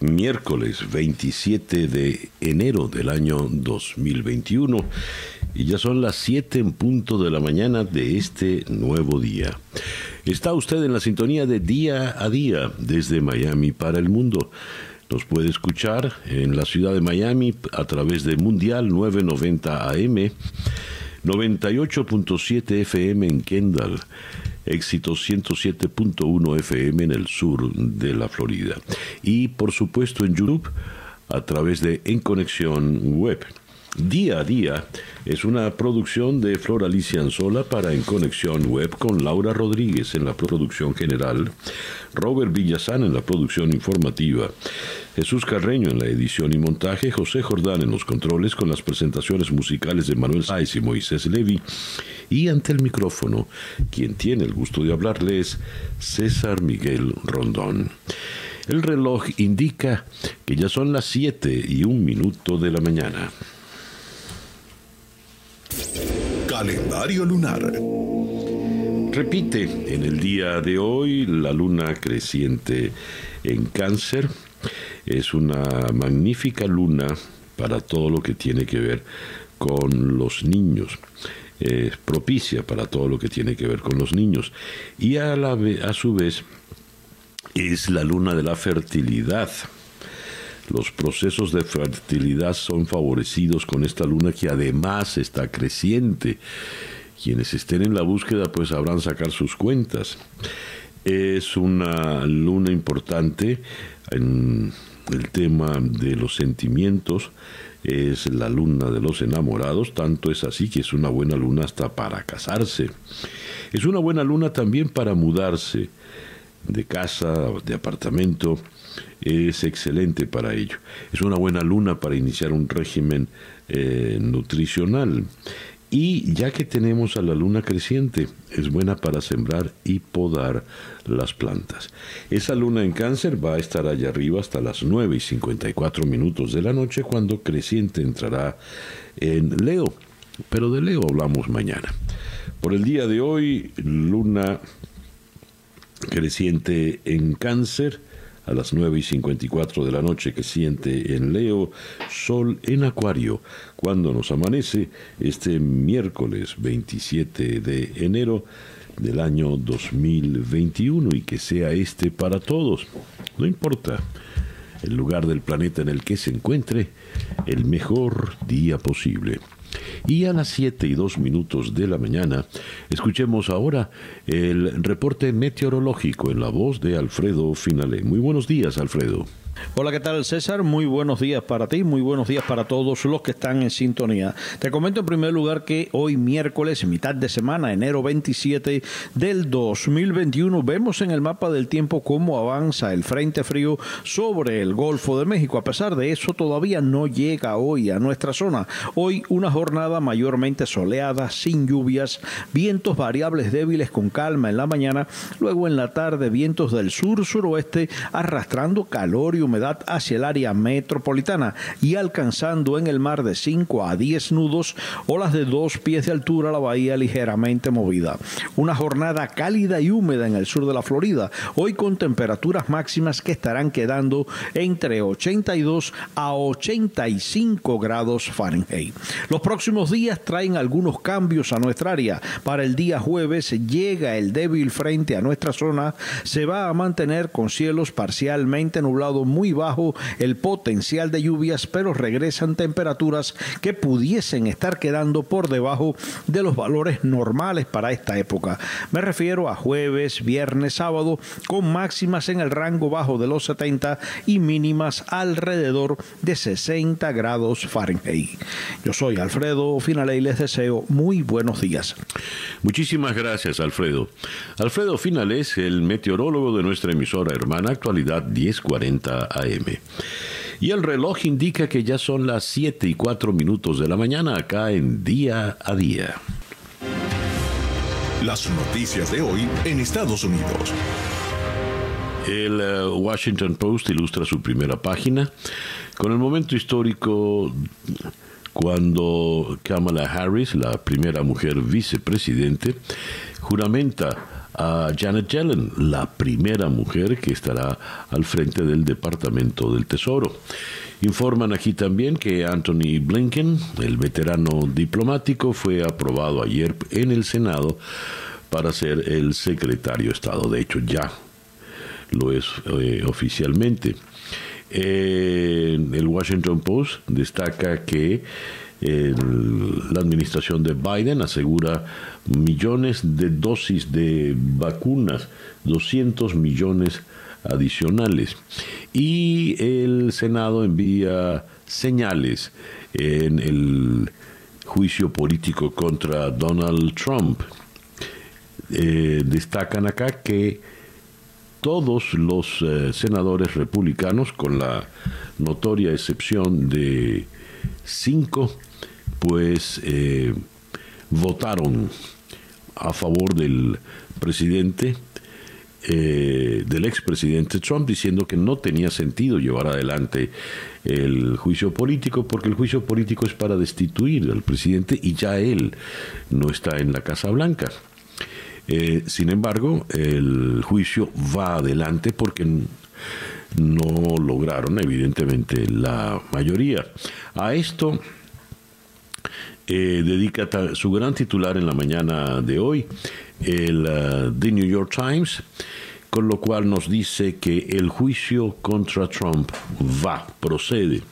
miércoles 27 de enero del año 2021 y ya son las 7 en punto de la mañana de este nuevo día. Está usted en la sintonía de día a día desde Miami para el mundo. Nos puede escuchar en la ciudad de Miami a través de Mundial 990 AM, 98.7 FM en Kendall éxito 107.1 FM en el sur de la Florida. Y por supuesto en YouTube a través de En Conexión Web. Día a Día es una producción de Flor Alicia Anzola para En Conexión Web con Laura Rodríguez en la producción general, Robert Villazán en la producción informativa, Jesús Carreño en la edición y montaje, José Jordán en los controles con las presentaciones musicales de Manuel Sáez y Moisés Levi y ante el micrófono, quien tiene el gusto de hablarles, César Miguel Rondón. El reloj indica que ya son las 7 y un minuto de la mañana. Calendario lunar. Repite en el día de hoy la luna creciente en cáncer. Es una magnífica luna para todo lo que tiene que ver con los niños. Es propicia para todo lo que tiene que ver con los niños. Y a, la, a su vez es la luna de la fertilidad. Los procesos de fertilidad son favorecidos con esta luna que además está creciente. Quienes estén en la búsqueda pues sabrán sacar sus cuentas. Es una luna importante en el tema de los sentimientos, es la luna de los enamorados, tanto es así que es una buena luna hasta para casarse. Es una buena luna también para mudarse de casa, de apartamento, es excelente para ello. Es una buena luna para iniciar un régimen eh, nutricional. Y ya que tenemos a la luna creciente, es buena para sembrar y podar las plantas. Esa luna en cáncer va a estar allá arriba hasta las 9 y 54 minutos de la noche cuando creciente entrará en Leo. Pero de Leo hablamos mañana. Por el día de hoy, luna creciente en cáncer a las 9 y 54 de la noche que siente en Leo, Sol en Acuario, cuando nos amanece este miércoles 27 de enero del año 2021 y que sea este para todos. No importa el lugar del planeta en el que se encuentre, el mejor día posible. Y a las 7 y 2 minutos de la mañana, escuchemos ahora el reporte meteorológico en la voz de Alfredo Finale. Muy buenos días, Alfredo. Hola, ¿qué tal César? Muy buenos días para ti, muy buenos días para todos los que están en sintonía. Te comento en primer lugar que hoy miércoles, mitad de semana, enero 27 del 2021, vemos en el mapa del tiempo cómo avanza el frente frío sobre el Golfo de México. A pesar de eso, todavía no llega hoy a nuestra zona. Hoy una jornada mayormente soleada, sin lluvias, vientos variables débiles con calma en la mañana, luego en la tarde vientos del sur-suroeste arrastrando calor y humedad hacia el área metropolitana y alcanzando en el mar de 5 a 10 nudos, olas de 2 pies de altura, la bahía ligeramente movida. Una jornada cálida y húmeda en el sur de la Florida, hoy con temperaturas máximas que estarán quedando entre 82 a 85 grados Fahrenheit. Los próximos días traen algunos cambios a nuestra área. Para el día jueves llega el débil frente a nuestra zona, se va a mantener con cielos parcialmente nublados muy bajo el potencial de lluvias, pero regresan temperaturas que pudiesen estar quedando por debajo de los valores normales para esta época. Me refiero a jueves, viernes, sábado, con máximas en el rango bajo de los 70 y mínimas alrededor de 60 grados Fahrenheit. Yo soy Alfredo Finale y les deseo muy buenos días. Muchísimas gracias, Alfredo. Alfredo Finales, el meteorólogo de nuestra emisora hermana Actualidad 1040 AM. Y el reloj indica que ya son las 7 y 4 minutos de la mañana acá en Día a Día. Las noticias de hoy en Estados Unidos. El eh, Washington Post ilustra su primera página con el momento histórico cuando Kamala Harris, la primera mujer vicepresidente, juramenta a Janet Yellen, la primera mujer que estará al frente del Departamento del Tesoro. Informan aquí también que Anthony Blinken, el veterano diplomático, fue aprobado ayer en el Senado para ser el secretario de Estado. De hecho, ya lo es eh, oficialmente. el Washington Post destaca que la administración de Biden asegura millones de dosis de vacunas, 200 millones adicionales. Y el Senado envía señales en el juicio político contra Donald Trump. Eh, destacan acá que todos los eh, senadores republicanos, con la notoria excepción de cinco, pues eh, votaron a favor del presidente, eh, del expresidente Trump, diciendo que no tenía sentido llevar adelante el juicio político, porque el juicio político es para destituir al presidente y ya él no está en la Casa Blanca. Eh, sin embargo, el juicio va adelante porque no lograron, evidentemente, la mayoría. A esto eh, dedica su gran titular en la mañana de hoy, el uh, The New York Times, con lo cual nos dice que el juicio contra Trump va, procede.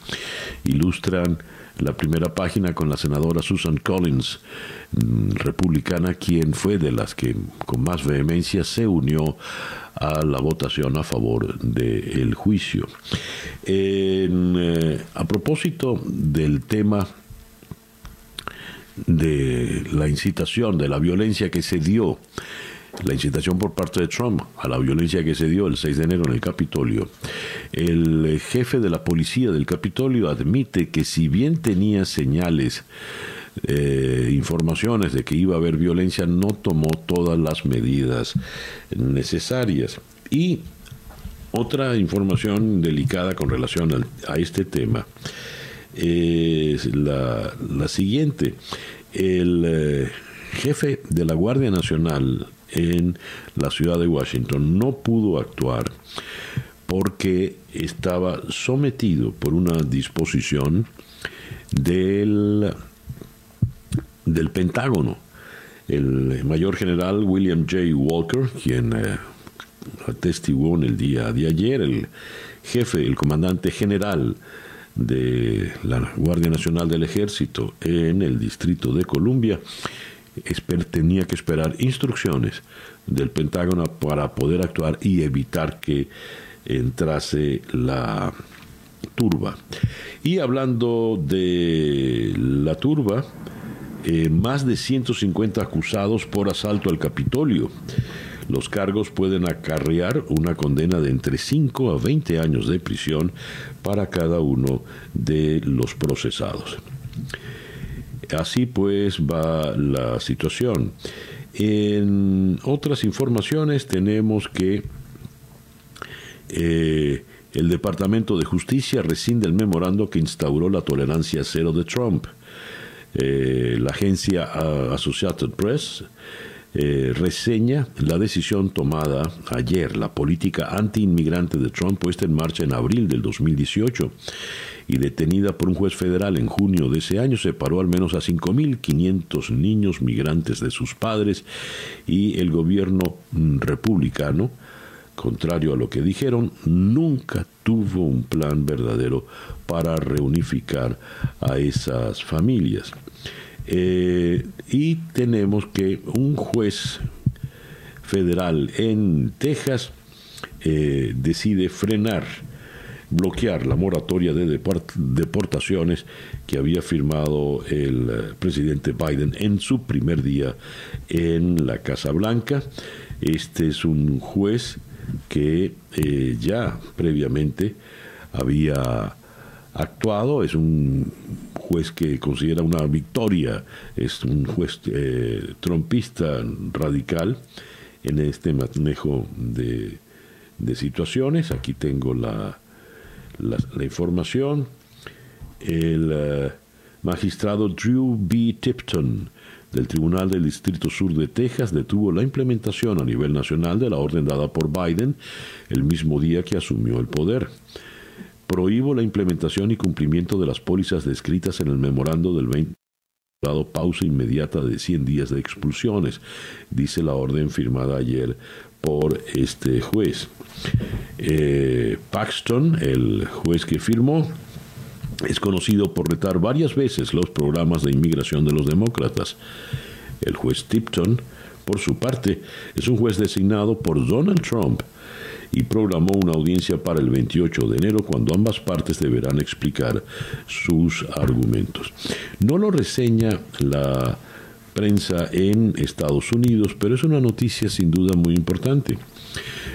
Ilustran la primera página con la senadora Susan Collins, mm, republicana, quien fue de las que con más vehemencia se unió a la votación a favor del juicio. Eh, a propósito del tema de la incitación, de la violencia que se dio, la incitación por parte de Trump a la violencia que se dio el 6 de enero en el Capitolio, el jefe de la policía del Capitolio admite que si bien tenía señales, eh, informaciones de que iba a haber violencia, no tomó todas las medidas necesarias. Y otra información delicada con relación a este tema es la, siguiente. El eh, jefe de la Guardia Nacional en la ciudad de Washington no pudo actuar porque estaba sometido por una disposición del, del Pentágono. El mayor general William J. Walker, quien eh, atestiguó en el día de ayer, el jefe, el comandante general de la Guardia Nacional del Ejército en el Distrito de Columbia, tenía que esperar instrucciones del Pentágono para poder actuar y evitar que entrase la turba. Y hablando de la turba, eh, más de 150 acusados por asalto al Capitolio. Los cargos pueden acarrear una condena de entre 5 a 20 años de prisión para cada uno de los procesados. Así pues va la situación. En otras informaciones tenemos que eh, el Departamento de Justicia rescinde el memorando que instauró la tolerancia cero de Trump. Eh, la agencia Associated Press eh, reseña la decisión tomada ayer, la política anti-inmigrante de Trump puesta en marcha en abril del 2018 y detenida por un juez federal en junio de ese año, separó al menos a 5.500 niños migrantes de sus padres y el gobierno republicano, contrario a lo que dijeron, nunca tuvo un plan verdadero para reunificar a esas familias. Eh, y tenemos que un juez federal en Texas eh, decide frenar, bloquear la moratoria de deportaciones que había firmado el eh, presidente Biden en su primer día en la Casa Blanca. Este es un juez que ya previamente había actuado, es un juez que considera una victoria, es un juez eh, trompista radical en este manejo de, situaciones. Aquí tengo la, la, información. El eh, magistrado Drew B. Tipton del Tribunal del Distrito Sur de Texas detuvo la implementación a nivel nacional de la orden dada por Biden el mismo día que asumió el poder. Prohíbo la implementación y cumplimiento de las pólizas descritas en el memorando del 20 dado pausa inmediata de 100 días de expulsiones, dice la orden firmada ayer por este juez. Eh, Paxton, el juez que firmó, es conocido por retar varias veces los programas de inmigración de los demócratas. El juez Tipton, por su parte, es un juez designado por Donald Trump y programó una audiencia para el 28 de enero cuando ambas partes deberán explicar sus argumentos. No lo reseña la prensa en Estados Unidos, pero es una noticia sin duda muy importante.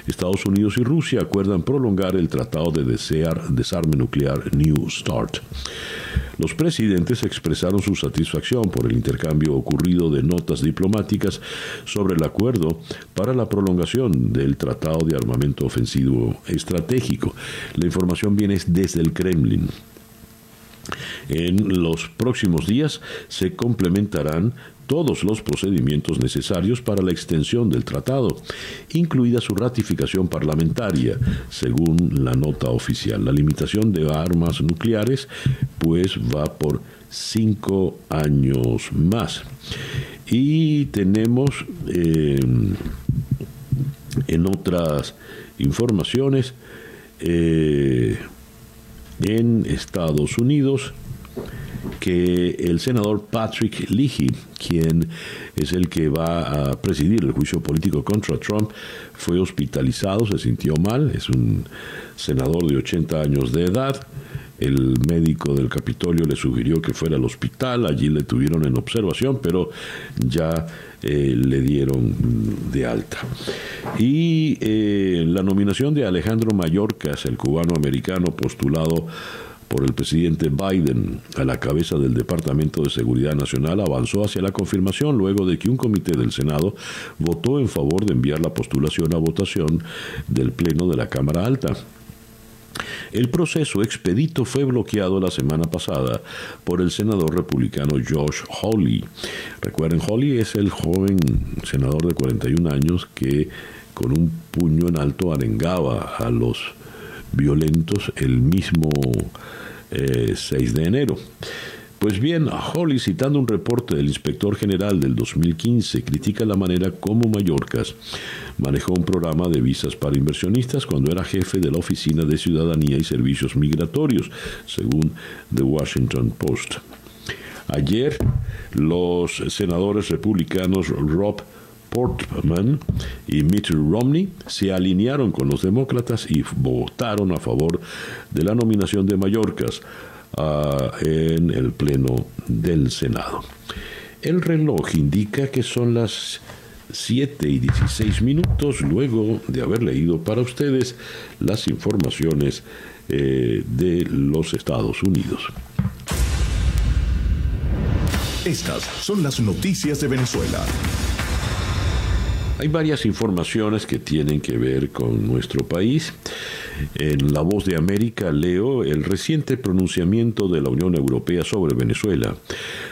Estados Unidos y Rusia acuerdan prolongar el Tratado de desear, Desarme Nuclear New START. Los presidentes expresaron su satisfacción por el intercambio ocurrido de notas diplomáticas sobre el acuerdo para la prolongación del Tratado de Armamento Ofensivo Estratégico. La información viene desde el Kremlin. En los próximos días se complementarán todos los procedimientos necesarios para la extensión del tratado, incluida su ratificación parlamentaria, según la nota oficial. La limitación de armas nucleares, pues, va por cinco años más. Y tenemos eh, en otras informaciones eh, en Estados Unidos que el senador Patrick Leahy, quien es el que va a presidir el juicio político contra Trump, fue hospitalizado, se sintió mal, es un senador de 80 años de edad. El médico del Capitolio le sugirió que fuera al hospital, allí le tuvieron en observación, pero ya eh, le dieron de alta. Y eh, la nominación de Alejandro Mayorkas, el cubano americano postulado por el presidente Biden a la cabeza del Departamento de Seguridad Nacional avanzó hacia la confirmación luego de que un comité del Senado votó en favor de enviar la postulación a votación del Pleno de la Cámara Alta. El proceso expedito fue bloqueado la semana pasada por el senador republicano Josh Hawley. Recuerden, Hawley es el joven senador de 41 años que con un puño en alto arengaba a los violentos el mismo 6 eh, de enero. Pues bien, Holly, citando un reporte del inspector general del 2015, critica la manera como Mallorcas manejó un programa de visas para inversionistas cuando era jefe de la Oficina de Ciudadanía y Servicios Migratorios, según The Washington Post. Ayer, los senadores republicanos Rob Portman y Mitt Romney se alinearon con los demócratas y votaron a favor de la nominación de Mallorcas ah, en el Pleno del Senado. El reloj indica que son las 7 y 16 minutos luego de haber leído para ustedes las informaciones eh, de los Estados Unidos. Estas son las noticias de Venezuela. Hay varias informaciones que tienen que ver con nuestro país. En La Voz de América leo el reciente pronunciamiento de la Unión Europea sobre Venezuela.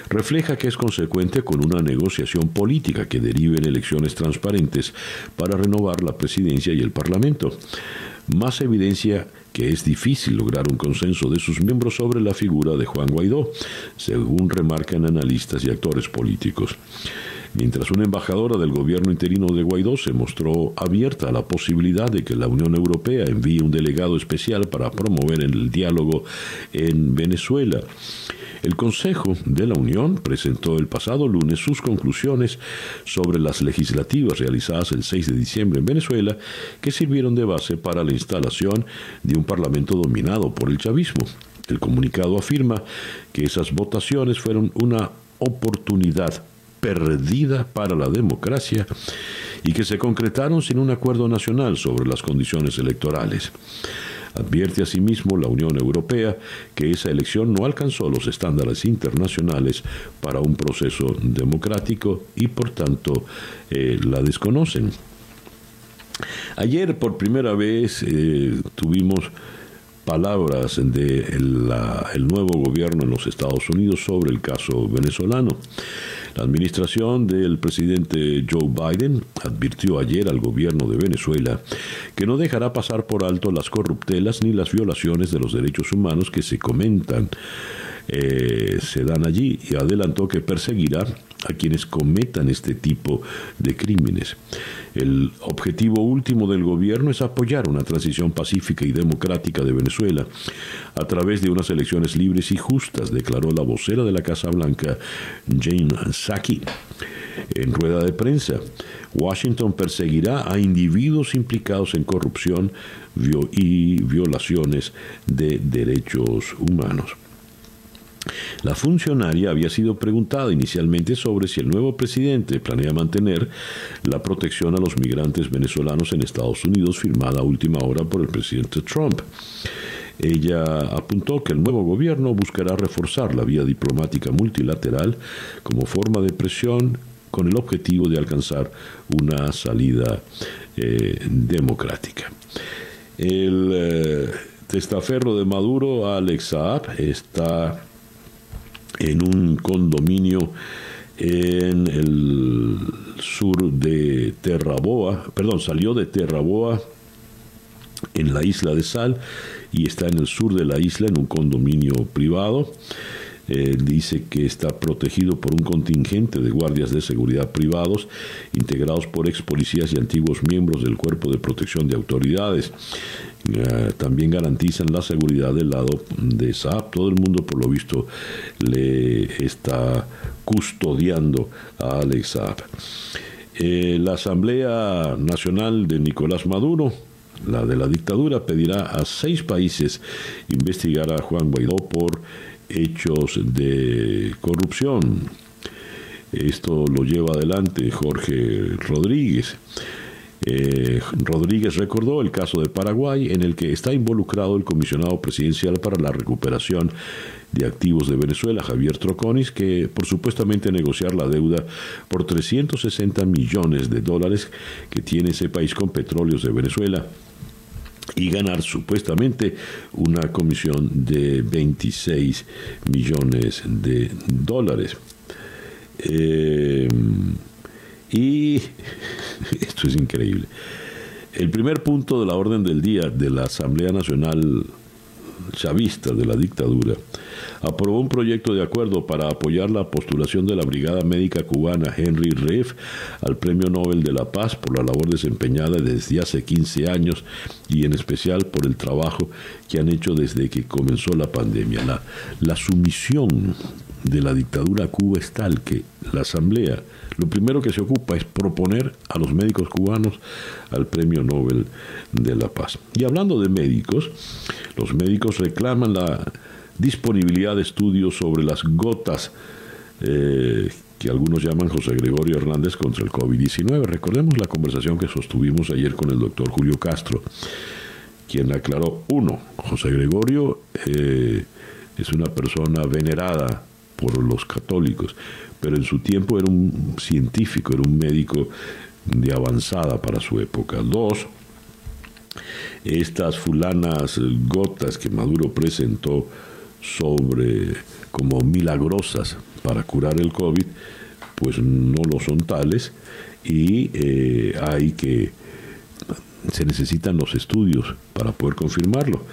Refleja que es consecuente con una negociación política que derive en elecciones transparentes para renovar la presidencia y el Parlamento. Más evidencia que es difícil lograr un consenso de sus miembros sobre la figura de Juan Guaidó, según remarcan analistas y actores políticos mientras una embajadora del gobierno interino de Guaidó se mostró abierta a la posibilidad de que la Unión Europea envíe un delegado especial para promover el diálogo en Venezuela. El Consejo de la Unión presentó el pasado lunes sus conclusiones sobre las legislativas realizadas el 6 de diciembre en Venezuela que sirvieron de base para la instalación de un parlamento dominado por el chavismo. El comunicado afirma que esas votaciones fueron una oportunidad perdida para la democracia y que se concretaron sin un acuerdo nacional sobre las condiciones electorales. Advierte asimismo la Unión Europea que esa elección no alcanzó los estándares internacionales para un proceso democrático y por tanto eh, la desconocen. Ayer por primera vez eh, tuvimos palabras del el nuevo gobierno en los Estados Unidos sobre el caso venezolano. La administración del presidente Joe Biden advirtió ayer al gobierno de Venezuela que no dejará pasar por alto las corruptelas ni las violaciones de los derechos humanos que se comentan eh, se dan allí y adelantó que perseguirá a quienes cometan este tipo de crímenes. El objetivo último del gobierno es apoyar una transición pacífica y democrática de Venezuela a través de unas elecciones libres y justas, declaró la vocera de la Casa Blanca, Jane Saki. En rueda de prensa, Washington perseguirá a individuos implicados en corrupción y violaciones de derechos humanos. La funcionaria había sido preguntada inicialmente sobre si el nuevo presidente planea mantener la protección a los migrantes venezolanos en Estados Unidos firmada a última hora por el presidente Trump. Ella apuntó que el nuevo gobierno buscará reforzar la vía diplomática multilateral como forma de presión con el objetivo de alcanzar una salida eh, democrática. El eh, testaferro de Maduro, Alex Saab, está en un condominio en el sur de Terraboa, perdón, salió de Terraboa en la isla de Sal y está en el sur de la isla en un condominio privado. Dice que está protegido por un contingente de guardias de seguridad privados integrados por ex policías y antiguos miembros del Cuerpo de Protección de Autoridades. Eh, también garantizan la seguridad del lado de Saab. Todo el mundo, por lo visto, le está custodiando a Alex Saab. Eh, la Asamblea Nacional de Nicolás Maduro, la de la dictadura, pedirá a seis países investigar a Juan Guaidó por hechos de corrupción. Esto lo lleva adelante Jorge Rodríguez. Eh, Rodríguez recordó el caso de Paraguay en el que está involucrado el comisionado presidencial para la recuperación de activos de Venezuela, Javier Troconis, que por supuestamente negociar la deuda por 360 millones de dólares que tiene ese país con petróleos de Venezuela y ganar supuestamente una comisión de 26 millones de dólares. Eh, y esto es increíble. El primer punto de la orden del día de la Asamblea Nacional Chavista de la dictadura aprobó un proyecto de acuerdo para apoyar la postulación de la Brigada Médica Cubana Henry Reif al Premio Nobel de la Paz por la labor desempeñada desde hace 15 años y en especial por el trabajo que han hecho desde que comenzó la pandemia. La, la sumisión de la dictadura a Cuba es tal que la Asamblea lo primero que se ocupa es proponer a los médicos cubanos al Premio Nobel de la Paz. Y hablando de médicos, los médicos reclaman la disponibilidad de estudios sobre las gotas eh, que algunos llaman José Gregorio Hernández contra el COVID-19. Recordemos la conversación que sostuvimos ayer con el doctor Julio Castro, quien aclaró, uno, José Gregorio eh, es una persona venerada por los católicos, pero en su tiempo era un científico, era un médico de avanzada para su época. Dos, estas fulanas gotas que Maduro presentó sobre como milagrosas para curar el COVID, pues no lo son tales y eh, hay que se necesitan los estudios para poder confirmarlo.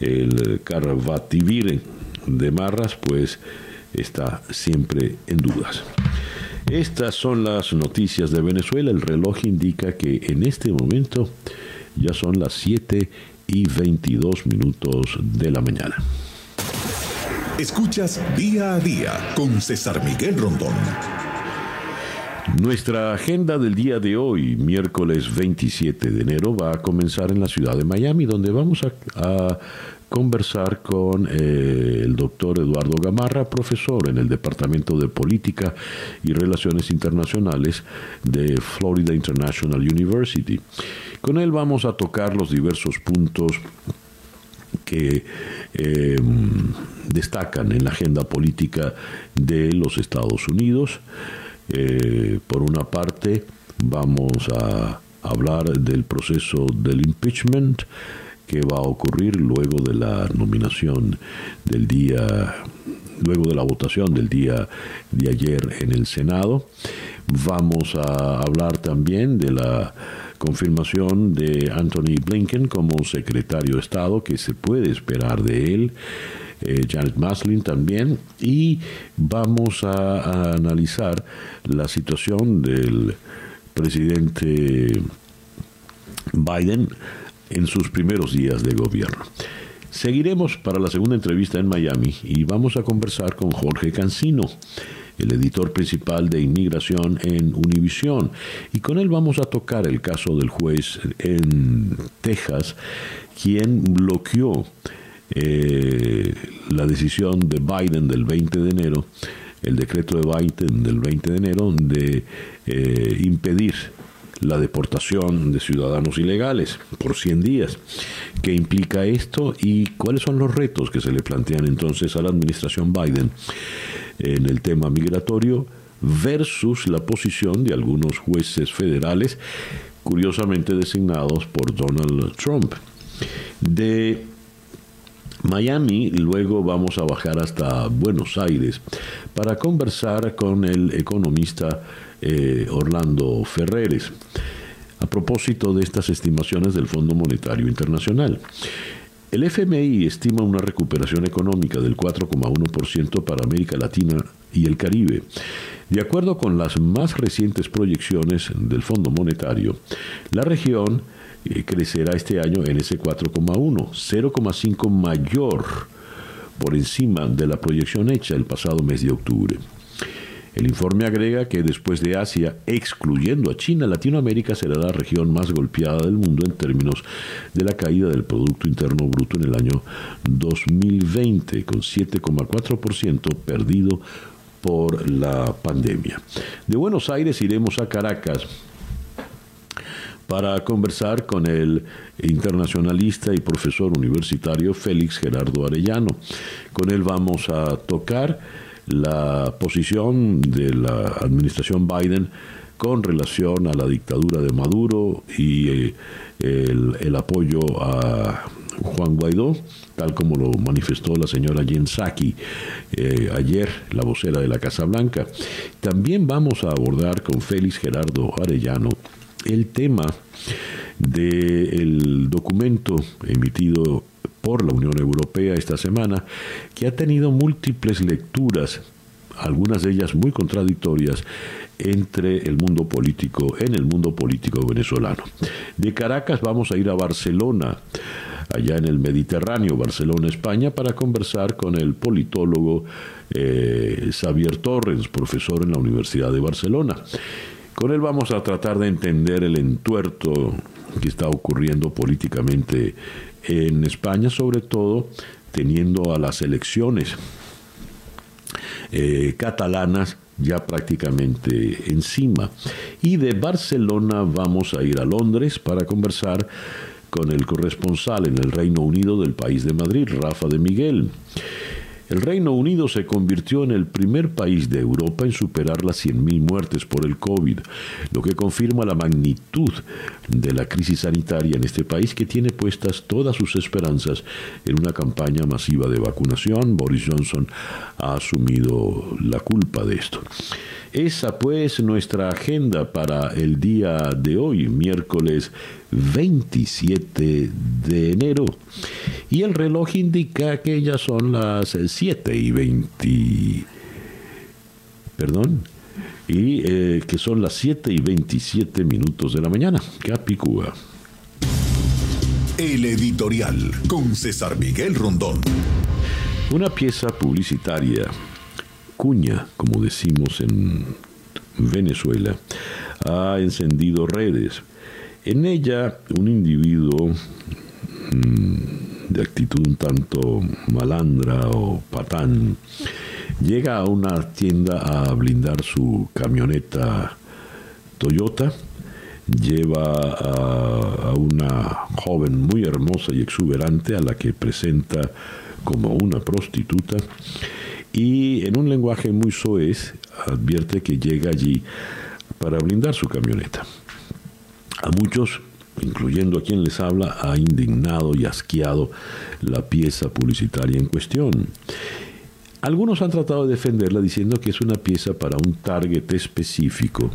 El Carvativir de Marras, pues está siempre en dudas. Estas son las noticias de Venezuela. El reloj indica que en este momento ya son las 7 y 22 minutos de la mañana. Escuchas día a día con César Miguel Rondón. Nuestra agenda del día de hoy, miércoles 27 de enero, va a comenzar en la ciudad de Miami, donde vamos a conversar con eh, el doctor Eduardo Gamarra, profesor en el Departamento de Política y Relaciones Internacionales de Florida International University. Con él vamos a tocar los diversos puntos que em, destacan en la agenda política de los Estados Unidos. Eh, por una parte, vamos a hablar del proceso del impeachment que va a ocurrir luego de la nominación del día, luego de la votación del día de ayer en el Senado. Vamos a hablar también de la confirmación de Anthony Blinken como secretario de Estado, que se puede esperar de él. Eh, Janet Maslin también, y vamos a, analizar la situación del presidente Biden en sus primeros días de gobierno. Seguiremos para la segunda entrevista en Miami y vamos a conversar con Jorge Cancino el editor principal de inmigración en Univisión. Y con él vamos a tocar el caso del juez en Texas, quien bloqueó eh, la decisión de Biden del 20 de enero, el decreto de Biden del 20 de enero de eh, impedir la deportación de ciudadanos ilegales por 100 días. ¿Qué implica esto y cuáles son los retos que se le plantean entonces a la administración Biden en el tema migratorio versus la posición de algunos jueces federales curiosamente designados por Donald Trump? De Miami, luego vamos a bajar hasta Buenos Aires para conversar con el economista eh, Orlando Ferreres a propósito de estas estimaciones del Fondo Monetario Internacional. El FMI estima una recuperación económica del 4,1% para América Latina y el Caribe. De acuerdo con las más recientes proyecciones del Fondo Monetario, la región eh, crecerá este año en ese 4,1, 0,5 mayor por encima de la proyección hecha el pasado mes de octubre. El informe agrega que después de Asia, excluyendo a China, Latinoamérica será la región más golpeada del mundo en términos de la caída del Producto Interno Bruto en el año 2020, con 7,4% perdido por la pandemia. De Buenos Aires iremos a Caracas para conversar con el internacionalista y profesor universitario Félix Gerardo Arellano. Con él vamos a tocar la posición de la administración Biden con relación a la dictadura de Maduro y eh, el, apoyo a Juan Guaidó, tal como lo manifestó la señora Jen Psaki eh, ayer, la vocera de la Casa Blanca. También vamos a abordar con Félix Gerardo Arellano el tema del documento emitido por la Unión Europea esta semana, que ha tenido múltiples lecturas, algunas de ellas muy contradictorias, entre el mundo político, en el mundo político venezolano. De Caracas vamos a ir a Barcelona, allá en el Mediterráneo, Barcelona, España, para conversar con el politólogo eh, Xavier Torres, profesor en la Universidad de Barcelona. Con él vamos a tratar de entender el entuerto que está ocurriendo políticamente en España, sobre todo teniendo a las elecciones eh, catalanas ya prácticamente encima. Y de Barcelona vamos a ir a Londres para conversar con el corresponsal en el Reino Unido del país de Madrid, Rafa de Miguel. El Reino Unido se convirtió en el primer país de Europa en superar las 100.000 muertes por el COVID, lo que confirma la magnitud de la crisis sanitaria en este país que tiene puestas todas sus esperanzas en una campaña masiva de vacunación. Boris Johnson ha asumido la culpa de esto. Esa pues nuestra agenda para el día de hoy, miércoles 27 de enero. Y el reloj indica que ya son las 7 y 20. Perdón. Y eh, que son las 7 y 27 minutos de la mañana. Capicúa. El editorial con César Miguel Rondón. Una pieza publicitaria cuña, como decimos en Venezuela, ha encendido redes. En ella, un individuo mm, de actitud un tanto malandra o patán llega a una tienda a blindar su camioneta Toyota lleva a, a, una joven muy hermosa y exuberante a la que presenta como una prostituta y en un lenguaje muy soez advierte que llega allí para blindar su camioneta. A muchos, incluyendo a quien les habla, ha indignado y asqueado la pieza publicitaria en cuestión. Algunos han tratado de defenderla diciendo que es una pieza para un target específico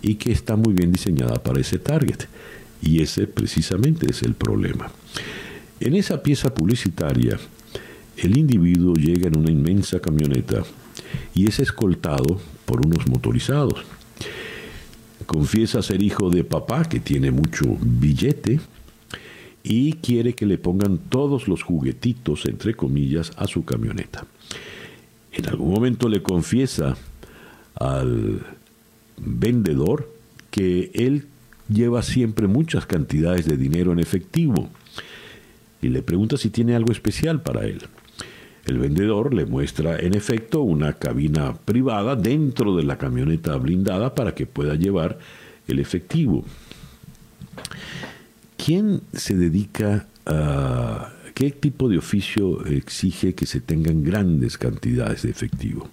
y que está muy bien diseñada para ese target. Y ese precisamente es el problema. En esa pieza publicitaria, el individuo llega en una inmensa camioneta y es escoltado por unos motorizados. Confiesa ser hijo de papá que tiene mucho billete y quiere que le pongan todos los juguetitos, entre comillas, a su camioneta. En algún momento le confiesa al vendedor que él lleva siempre muchas cantidades de dinero en efectivo y le pregunta si tiene algo especial para él. El vendedor le muestra en efecto una cabina privada dentro de la camioneta blindada para que pueda llevar el efectivo. ¿Quién se dedica a ¿Qué tipo de oficio exige que se tengan grandes cantidades de efectivo?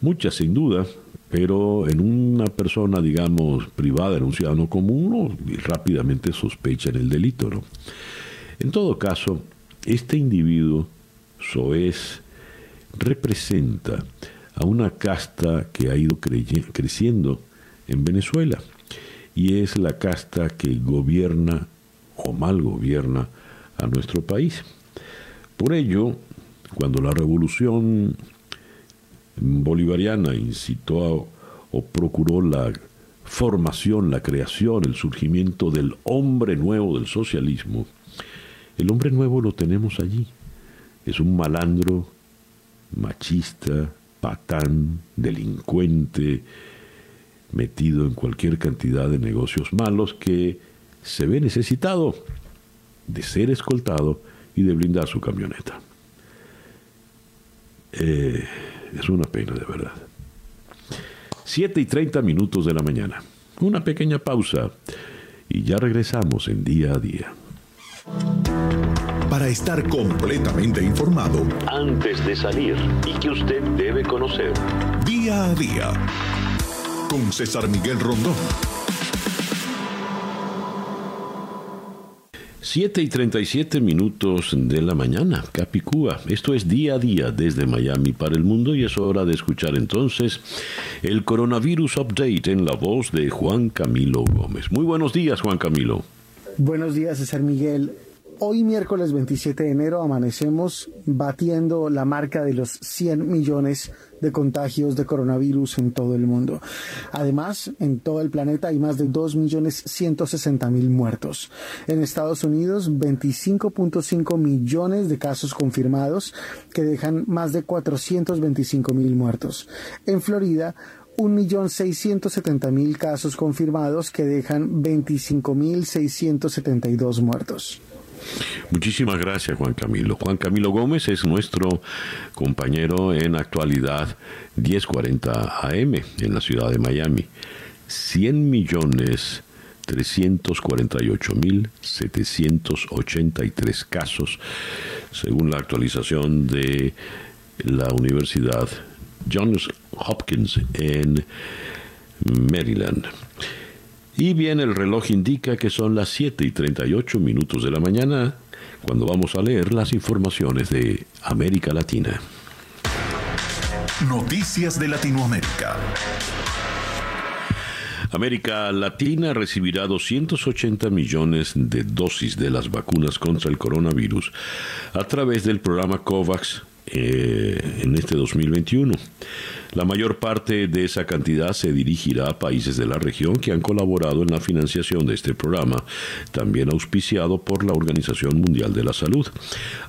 Muchas, sin duda, pero en una persona, digamos, privada, en un ciudadano común, uno rápidamente sospecha en el delito. ¿no? En todo caso, este individuo, Soez, representa a una casta que ha ido creciendo en Venezuela y es la casta que gobierna o mal gobierna a nuestro país. Por ello, cuando la revolución bolivariana incitó o procuró la formación, la creación, el surgimiento del hombre nuevo del socialismo, el hombre nuevo lo tenemos allí. Es un malandro, machista, patán, delincuente, metido en cualquier cantidad de negocios malos que se ve necesitado de ser escoltado y de blindar su camioneta. Eh, es una pena, de verdad. 7 y 30 minutos de la mañana. Una pequeña pausa y ya regresamos en día a día. Para estar completamente informado, antes de salir y que usted debe conocer, día a día, con César Miguel Rondón. 7 y 37 minutos de la mañana, Capicúa. Esto es día a día desde Miami para el mundo y es hora de escuchar entonces el coronavirus update en la voz de Juan Camilo Gómez. Muy buenos días, Juan Camilo. Buenos días, César Miguel. Hoy miércoles 27 de enero amanecemos batiendo la marca de los 100 millones de contagios de coronavirus en todo el mundo. Además, en todo el planeta hay más de 2 millones 160 mil muertos. En Estados Unidos, 25.5 millones de casos confirmados que dejan más de 425 mil muertos. En Florida, 1.670.000 casos confirmados que dejan 25.672 muertos. Muchísimas gracias, Juan Camilo. Juan Camilo Gómez es nuestro compañero en actualidad 1040 AM en la ciudad de Miami. 100 millones 348 mil 783 casos, según la actualización de la Universidad Johns Hopkins en Maryland. Y bien, el reloj indica que son las 7 y 38 minutos de la mañana cuando vamos a leer las informaciones de América Latina. Noticias de Latinoamérica. América Latina recibirá 280 millones de dosis de las vacunas contra el coronavirus a través del programa COVAX eh, en este 2021. La mayor parte de esa cantidad se dirigirá a países de la región que han colaborado en la financiación de este programa, también auspiciado por la Organización Mundial de la Salud.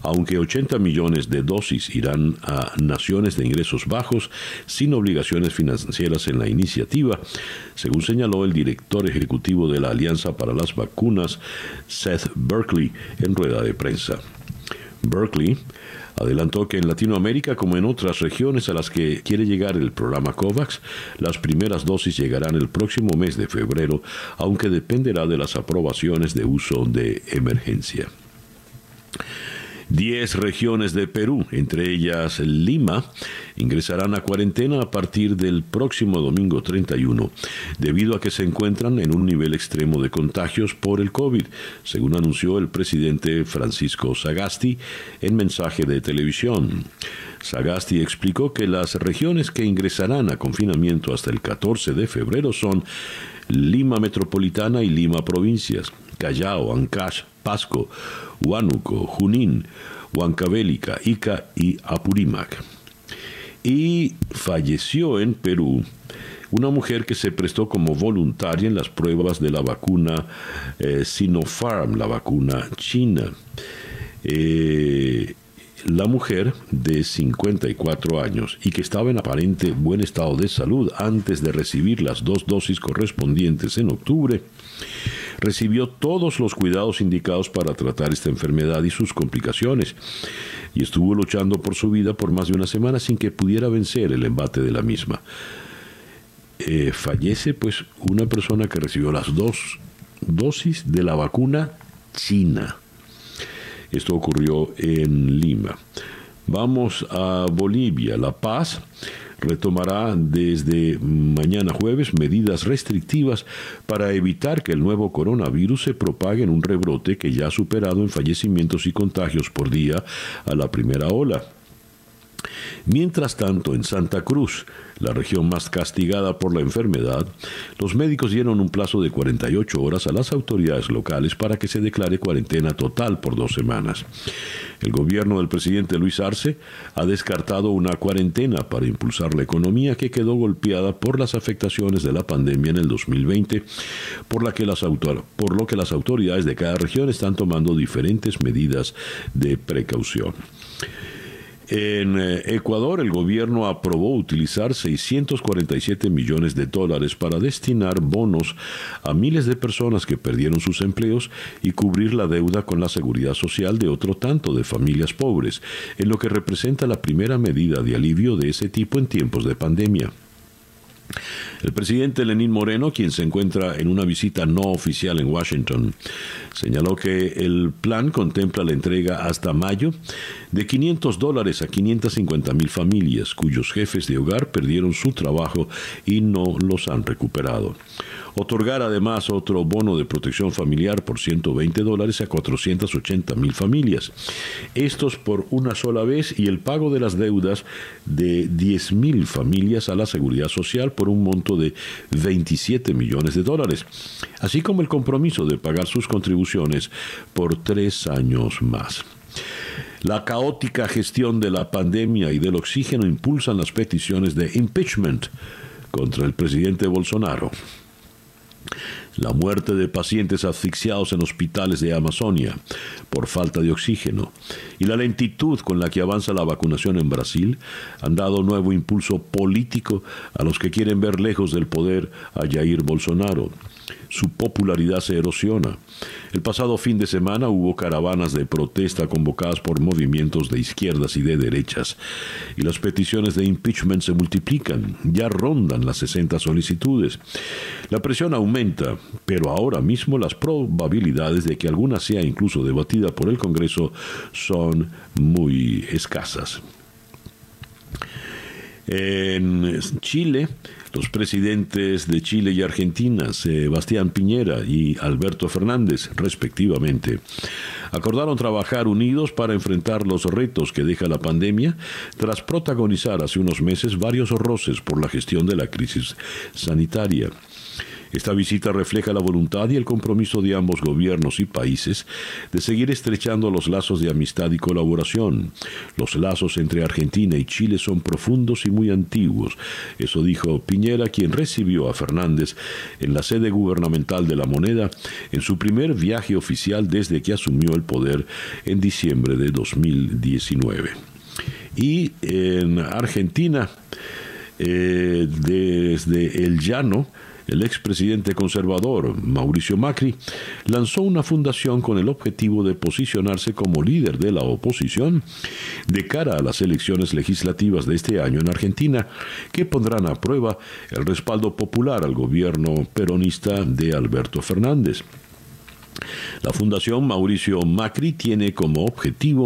Aunque 80 millones de dosis irán a naciones de ingresos bajos sin obligaciones financieras en la iniciativa, según señaló el director ejecutivo de la Alianza para las Vacunas, Seth Berkeley, en rueda de prensa. Berkeley Adelantó que en Latinoamérica, como en otras regiones a las que quiere llegar el programa COVAX, las primeras dosis llegarán el próximo mes de febrero, aunque dependerá de las aprobaciones de uso de emergencia. Diez regiones de Perú, entre ellas Lima, ingresarán a cuarentena a partir del próximo domingo 31, debido a que se encuentran en un nivel extremo de contagios por el COVID, según anunció el presidente Francisco Sagasti en mensaje de televisión. Sagasti explicó que las regiones que ingresarán a confinamiento hasta el 14 de febrero son Lima Metropolitana y Lima Provincias, Callao, Ancash, Pasco, Huánuco, Junín, Huancavelica, Ica y Apurímac. Y falleció en Perú una mujer que se prestó como voluntaria en las pruebas de la vacuna eh, Sinopharm, la vacuna china. Eh, la mujer de 54 años y que estaba en aparente buen estado de salud antes de recibir las dos dosis correspondientes en octubre, recibió todos los cuidados indicados para tratar esta enfermedad y sus complicaciones, y estuvo luchando por su vida por más de una semana sin que pudiera vencer el embate de la misma. Eh, fallece pues una persona que recibió las dos dosis de la vacuna china. Esto ocurrió en Lima. Vamos a Bolivia, La Paz retomará desde mañana jueves medidas restrictivas para evitar que el nuevo coronavirus se propague en un rebrote que ya ha superado en fallecimientos y contagios por día a la primera ola. Mientras tanto, en Santa Cruz, la región más castigada por la enfermedad, los médicos dieron un plazo de 48 horas a las autoridades locales para que se declare cuarentena total por dos semanas. El gobierno del presidente Luis Arce ha descartado una cuarentena para impulsar la economía que quedó golpeada por las afectaciones de la pandemia en el 2020, por, la que las por lo que las autoridades de cada región están tomando diferentes medidas de precaución. En eh, Ecuador, el gobierno aprobó utilizar 647 millones de dólares para destinar bonos a miles de personas que perdieron sus empleos y cubrir la deuda con la seguridad social de otro tanto de familias pobres, en lo que representa la primera medida de alivio de ese tipo en tiempos de pandemia. El presidente Lenín Moreno, quien se encuentra en una visita no oficial en Washington, señaló que el plan contempla la entrega hasta mayo de 500 dólares a 550 mil familias cuyos jefes de hogar perdieron su trabajo y no los han recuperado. Otorgar además otro bono de protección familiar por 120 dólares a 480 mil familias. Estos por una sola vez y el pago de las deudas de 10 mil familias a la seguridad social por un monto de 27 millones de dólares, así como el compromiso de pagar sus contribuciones por tres años más. La caótica gestión de la pandemia y del oxígeno impulsan las peticiones de impeachment contra el presidente Bolsonaro la muerte de pacientes asfixiados en hospitales de Amazonia por falta de oxígeno y la lentitud con la que avanza la vacunación en Brasil han dado nuevo impulso político a los que quieren ver lejos del poder a Jair Bolsonaro su popularidad se erosiona. El pasado fin de semana hubo caravanas de protesta convocadas por movimientos de izquierdas y de derechas, y las peticiones de impeachment se multiplican, ya rondan las 60 solicitudes. La presión aumenta, pero ahora mismo las probabilidades de que alguna sea incluso debatida por el Congreso son muy escasas. En Chile, los presidentes de Chile y Argentina, Sebastián Piñera y Alberto Fernández, respectivamente, acordaron trabajar unidos para enfrentar los retos que deja la pandemia tras protagonizar hace unos meses varios roces por la gestión de la crisis sanitaria. Esta visita refleja la voluntad y el compromiso de ambos gobiernos y países de seguir estrechando los lazos de amistad y colaboración. Los lazos entre Argentina y Chile son profundos y muy antiguos. Eso dijo Piñera, quien recibió a Fernández en la sede gubernamental de la moneda en su primer viaje oficial desde que asumió el poder en diciembre de 2019. Y en Argentina, eh, desde el llano, el expresidente conservador Mauricio Macri lanzó una fundación con el objetivo de posicionarse como líder de la oposición de cara a las elecciones legislativas de este año en Argentina, que pondrán a prueba el respaldo popular al gobierno peronista de Alberto Fernández. La Fundación Mauricio Macri tiene como objetivo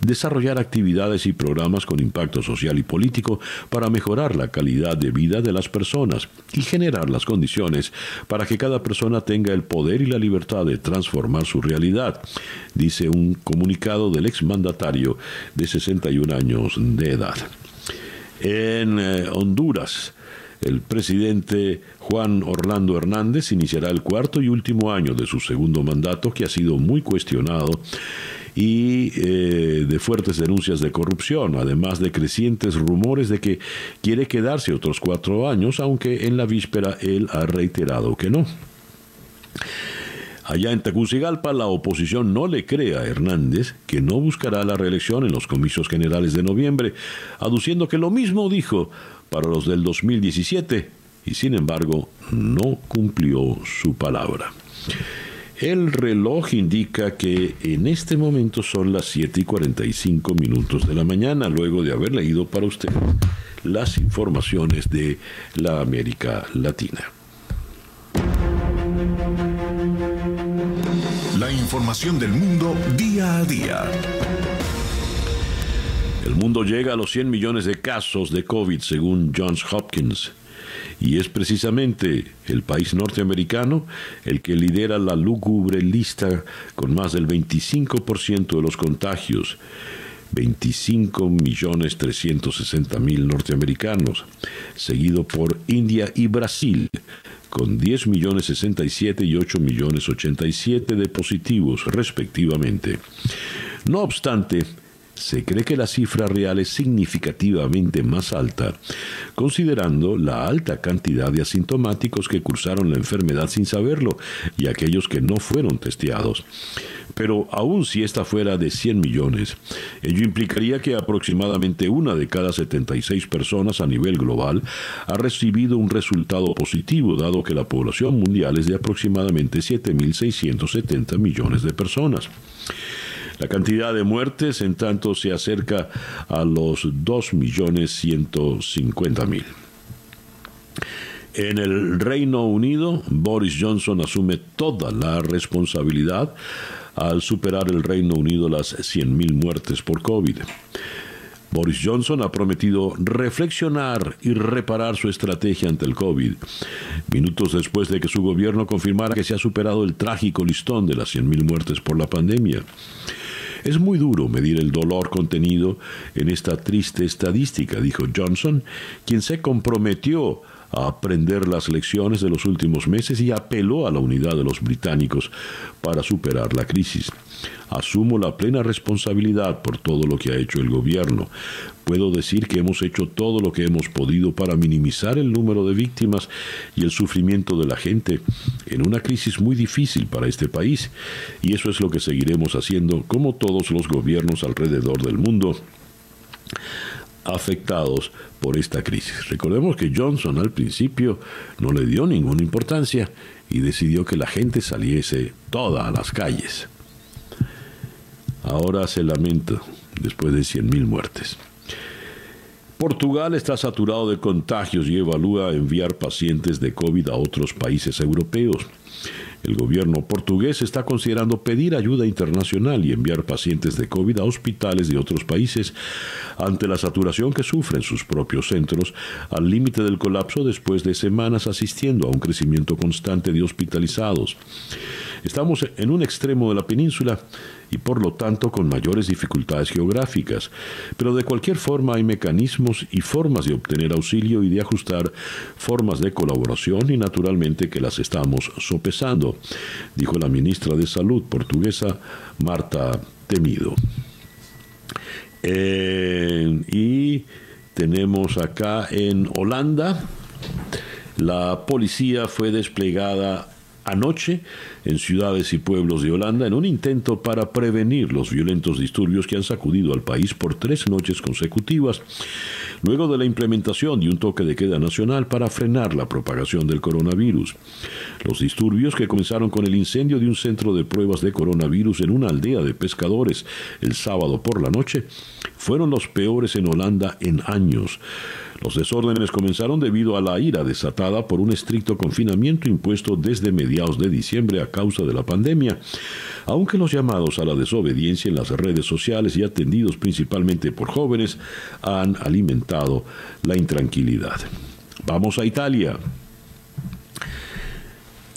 desarrollar actividades y programas con impacto social y político para mejorar la calidad de vida de las personas y generar las condiciones para que cada persona tenga el poder y la libertad de transformar su realidad, dice un comunicado del exmandatario de 61 años de edad. En eh, Honduras, el presidente Juan Orlando Hernández iniciará el cuarto y último año de su segundo mandato que ha sido muy cuestionado y eh, de fuertes denuncias de corrupción, además de crecientes rumores de que quiere quedarse otros cuatro años, aunque en la víspera él ha reiterado que no. Allá en Tegucigalpa, la oposición no le cree a Hernández que no buscará la reelección en los comicios generales de noviembre, aduciendo que lo mismo dijo para los del 2017 y sin embargo no cumplió su palabra. El reloj indica que en este momento son las 7 y 45 minutos de la mañana, luego de haber leído para usted las informaciones de la América Latina. La información del mundo día a día. El mundo llega a los 100 millones de casos de COVID según Johns Hopkins. Y es precisamente el país norteamericano el que lidera la lúgubre lista con más del 25% de los contagios. 25 millones 360 mil norteamericanos, seguido por India y Brasil, con 10 millones 67 y 8 millones 87 de positivos respectivamente. No obstante, se cree que la cifra real es significativamente más alta, considerando la alta cantidad de asintomáticos que cursaron la enfermedad sin saberlo y aquellos que no fueron testeados. Pero aun si esta fuera de 100 millones, ello implicaría que aproximadamente una de cada 76 personas a nivel global ha recibido un resultado positivo, dado que la población mundial es de aproximadamente 7.670 millones de personas. La cantidad de muertes, en tanto, se acerca a los 2.150.000. En el Reino Unido, Boris Johnson asume toda la responsabilidad al superar el Reino Unido las 100.000 muertes por COVID. Boris Johnson ha prometido reflexionar y reparar su estrategia ante el COVID, minutos después de que su gobierno confirmara que se ha superado el trágico listón de las 100.000 muertes por la pandemia. Es muy duro medir el dolor contenido en esta triste estadística, dijo Johnson, quien se comprometió a aprender las lecciones de los últimos meses y apeló a la unidad de los británicos para superar la crisis. Asumo la plena responsabilidad por todo lo que ha hecho el gobierno. Puedo decir que hemos hecho todo lo que hemos podido para minimizar el número de víctimas y el sufrimiento de la gente en una crisis muy difícil para este país. Y eso es lo que seguiremos haciendo como todos los gobiernos alrededor del mundo afectados por esta crisis. Recordemos que Johnson al principio no le dio ninguna importancia y decidió que la gente saliese toda a las calles. Ahora se lamenta después de 100.000 muertes. Portugal está saturado de contagios y evalúa enviar pacientes de COVID a otros países europeos. El gobierno portugués está considerando pedir ayuda internacional y enviar pacientes de COVID a hospitales de otros países ante la saturación que sufren sus propios centros al límite del colapso después de semanas asistiendo a un crecimiento constante de hospitalizados. Estamos en un extremo de la península y por lo tanto con mayores dificultades geográficas, pero de cualquier forma hay mecanismos y formas de obtener auxilio y de ajustar formas de colaboración y naturalmente que las estamos sopesando, dijo la ministra de Salud portuguesa Marta Temido. y tenemos acá en Holanda, la policía fue desplegada anoche en ciudades y pueblos de Holanda en un intento para prevenir los violentos disturbios que han sacudido al país por tres noches consecutivas, luego de la implementación de un toque de queda nacional para frenar la propagación del coronavirus. Los disturbios que comenzaron con el incendio de un centro de pruebas de coronavirus en una aldea de pescadores el sábado por la noche fueron los peores en Holanda en años. Los desórdenes comenzaron debido a la ira desatada por un estricto confinamiento impuesto desde mediados de diciembre a causa de la pandemia, aunque los llamados a la desobediencia en las redes sociales y atendidos principalmente por jóvenes han alimentado la intranquilidad. Vamos a Italia.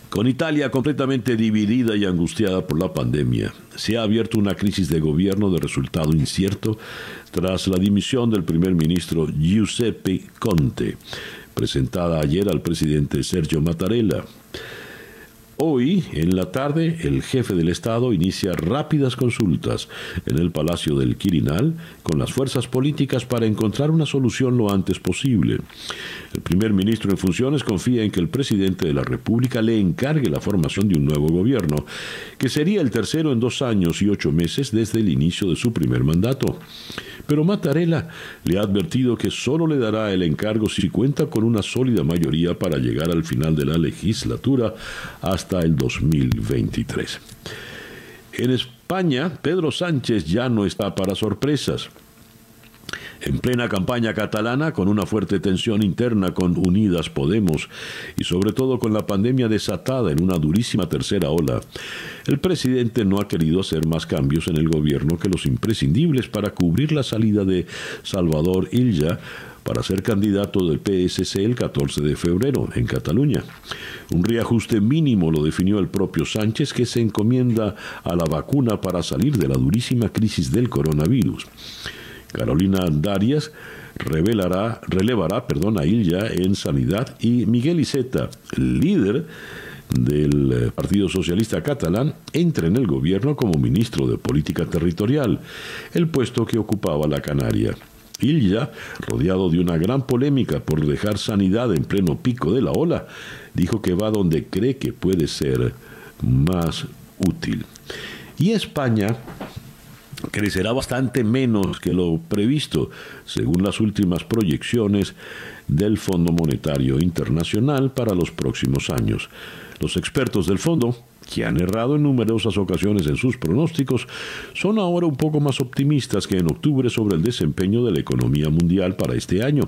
Con Italia completamente dividida y angustiada por la pandemia, se ha abierto una crisis de gobierno de resultado incierto tras la dimisión del primer ministro Giuseppe Conte, presentada ayer al presidente Sergio Mattarella. Hoy, en la tarde, el jefe del Estado inicia rápidas consultas en el Palacio del Quirinal con las fuerzas políticas para encontrar una solución lo antes posible. El primer ministro en funciones confía en que el presidente de la República le encargue la formación de un nuevo gobierno, que sería el tercero en dos años y ocho meses desde el inicio de su primer mandato. Pero Mattarella le ha advertido que solo le dará el encargo si cuenta con una sólida mayoría para llegar al final de la legislatura hasta el 2023. En España, Pedro Sánchez ya no está para sorpresas. En plena campaña catalana, con una fuerte tensión interna con Unidas Podemos y sobre todo con la pandemia desatada en una durísima tercera ola, el presidente no ha querido hacer más cambios en el gobierno que los imprescindibles para cubrir la salida de Salvador Illa para ser candidato del PSC el 14 de febrero en Cataluña. Un reajuste mínimo lo definió el propio Sánchez que se encomienda a la vacuna para salir de la durísima crisis del coronavirus. Carolina Darias revelará, relevará perdón, a Ilya en Sanidad y Miguel Iceta, líder del eh, Partido Socialista Catalán, entra en el gobierno como ministro de Política Territorial, el puesto que ocupaba la Canaria. Ilya, rodeado de una gran polémica por dejar sanidad en pleno pico de la ola, dijo que va donde cree que puede ser más útil. Y España crecerá bastante menos que lo previsto, según las últimas proyecciones del Fondo Monetario Internacional para los próximos años. Los expertos del fondo, que han errado en numerosas ocasiones en sus pronósticos, son ahora un poco más optimistas que en octubre sobre el desempeño de la economía mundial para este año,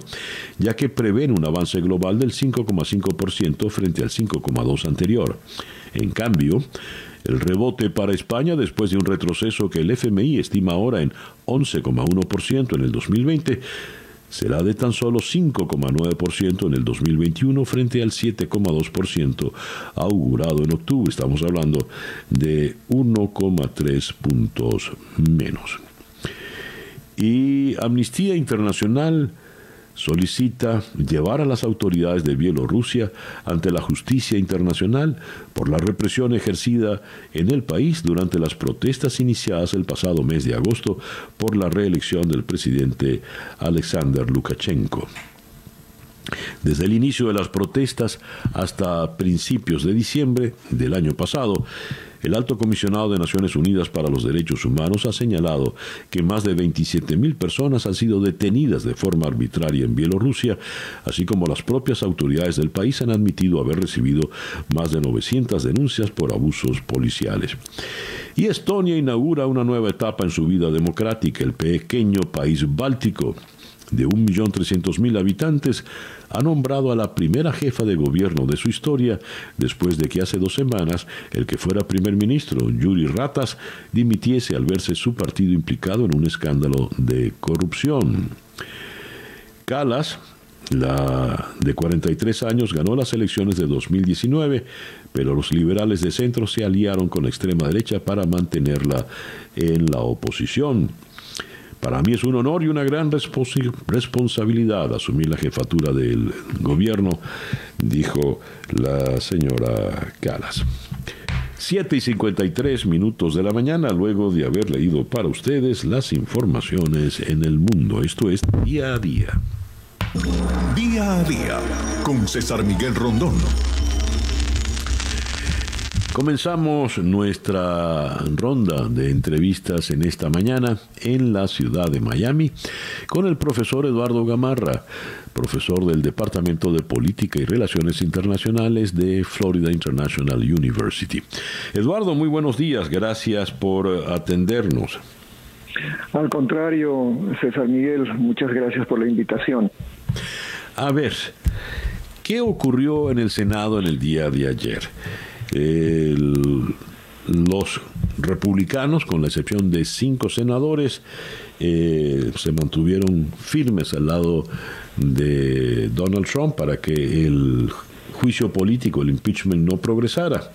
ya que prevén un avance global del 5,5% frente al 5,2% anterior. En cambio, el rebote para España después de un retroceso que el FMI estima ahora en 11,1% en el 2020 será de tan solo 5,9% en el 2021 frente al 7,2% augurado en octubre. Estamos hablando de 1,3 puntos menos. Y Amnistía Internacional solicita llevar a las autoridades de Bielorrusia ante la justicia internacional por la represión ejercida en el país durante las protestas iniciadas el pasado mes de agosto por la reelección del presidente Alexander Lukashenko. Desde el inicio de las protestas hasta principios de diciembre del año pasado, el alto comisionado de Naciones Unidas para los Derechos Humanos ha señalado que más de 27.000 personas han sido detenidas de forma arbitraria en Bielorrusia, así como las propias autoridades del país han admitido haber recibido más de 900 denuncias por abusos policiales. Y Estonia inaugura una nueva etapa en su vida democrática, el pequeño país báltico de 1.300.000 habitantes, ha nombrado a la primera jefa de gobierno de su historia después de que hace dos semanas el que fuera primer ministro, Yuri Ratas, dimitiese al verse su partido implicado en un escándalo de corrupción. Calas, la de 43 años, ganó las elecciones de 2019, pero los liberales de centro se aliaron con la extrema derecha para mantenerla en la oposición. Para mí es un honor y una gran responsabilidad asumir la jefatura del gobierno, dijo la señora Calas. 7 y 53 minutos de la mañana, luego de haber leído para ustedes las informaciones en el mundo. Esto es Día a Día. Día a Día, con César Miguel Rondón. Comenzamos nuestra ronda de entrevistas en esta mañana en la ciudad de Miami con el profesor Eduardo Gamarra, profesor del Departamento de Política y Relaciones Internacionales de Florida International University. Eduardo, muy buenos días, gracias por atendernos. Al contrario, César Miguel, muchas gracias por la invitación. A ver, ¿qué ocurrió en el Senado en el día de ayer? Los republicanos, con la excepción de cinco senadores, eh, se mantuvieron firmes al lado de Donald Trump para que el juicio político, el impeachment, no progresara,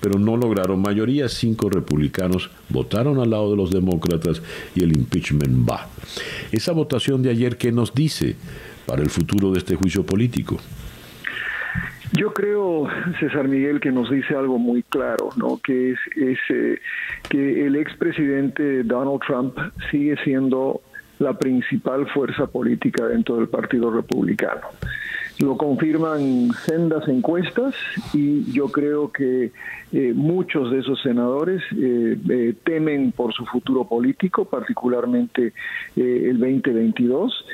pero no lograron mayoría. Cinco republicanos votaron al lado de los demócratas y el impeachment va. Esa votación de ayer, ¿qué nos dice para el futuro de este juicio político? Yo creo, César Miguel, que nos dice algo muy claro, ¿no? Que es, eh, que el expresidente Donald Trump sigue siendo la principal fuerza política dentro del Partido Republicano. Lo confirman sendas encuestas y yo creo que eh, muchos de esos senadores eh, temen por su futuro político, particularmente el 2022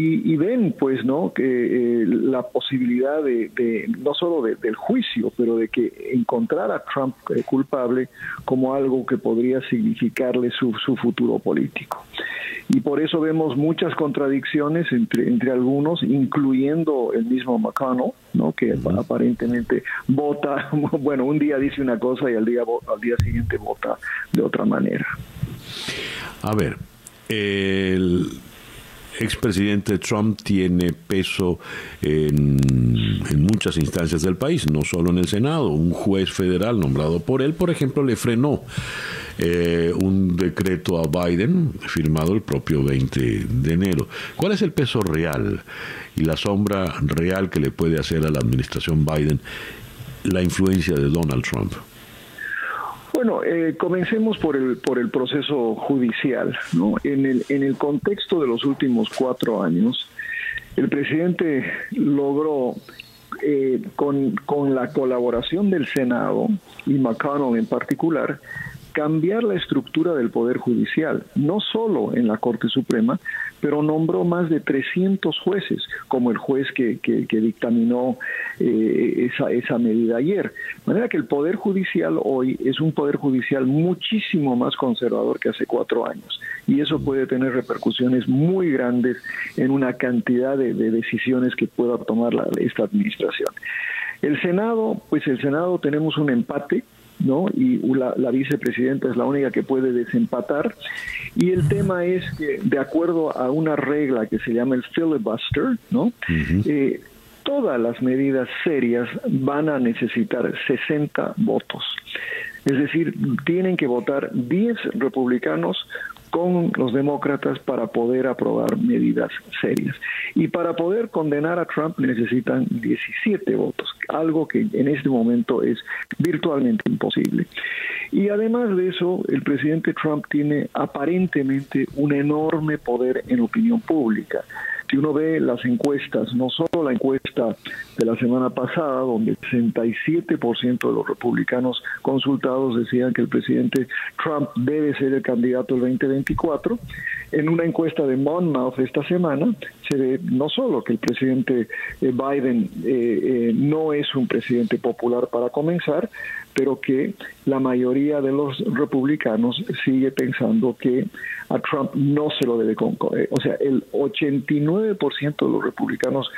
y, ven pues no que eh, la posibilidad de, no solo del juicio pero de que encontrar a Trump eh, culpable como algo que podría significarle su, su futuro político. Y por eso vemos muchas contradicciones entre entre algunos incluyendo el mismo McConnell no que aparentemente vota bueno un día dice una cosa y al día al día siguiente vota de otra manera. A ver el expresidente Trump tiene peso en, muchas instancias del país, no solo en el Senado. Un juez federal nombrado por él, por ejemplo, le frenó eh, un decreto a Biden firmado el propio 20 de enero. ¿Cuál es el peso real y la sombra real que le puede hacer a la administración Biden la influencia de Donald Trump? Bueno, eh, comencemos por el, por el proceso judicial. ¿no? En, el, en el contexto de los últimos cuatro años, el presidente logró, eh, con, con la colaboración del Senado y McConnell en particular, cambiar la estructura del Poder Judicial, no solo en la Corte Suprema, pero nombró más de 300 jueces, como el juez que, que, dictaminó eh, esa, esa medida ayer. De manera que el Poder Judicial hoy es un Poder Judicial muchísimo más conservador que hace cuatro años, y eso puede tener repercusiones muy grandes en una cantidad de, decisiones que pueda tomar la, esta administración. El Senado, pues el Senado tenemos un empate ¿no? Y la, vicepresidenta es la única que puede desempatar. Y el tema es que, de acuerdo a una regla que se llama el filibuster, ¿no? Eh, todas las medidas serias van a necesitar 60 votos. Es decir, tienen que votar 10 republicanos con los demócratas para poder aprobar medidas serias. Y para poder condenar a Trump necesitan 17 votos, algo que en este momento es virtualmente imposible. Y además de eso, el presidente Trump tiene aparentemente un enorme poder en opinión pública si uno ve las encuestas, no solo la encuesta de la semana pasada, donde el 67% de los republicanos consultados decían que el presidente Trump debe ser el candidato del 2024, en una encuesta de Monmouth esta semana se ve no solo que el presidente eh, Biden eh, eh, no es un presidente popular para comenzar, pero que la mayoría de los republicanos sigue pensando que a Trump no se lo debe o sea el 89% de los republicanos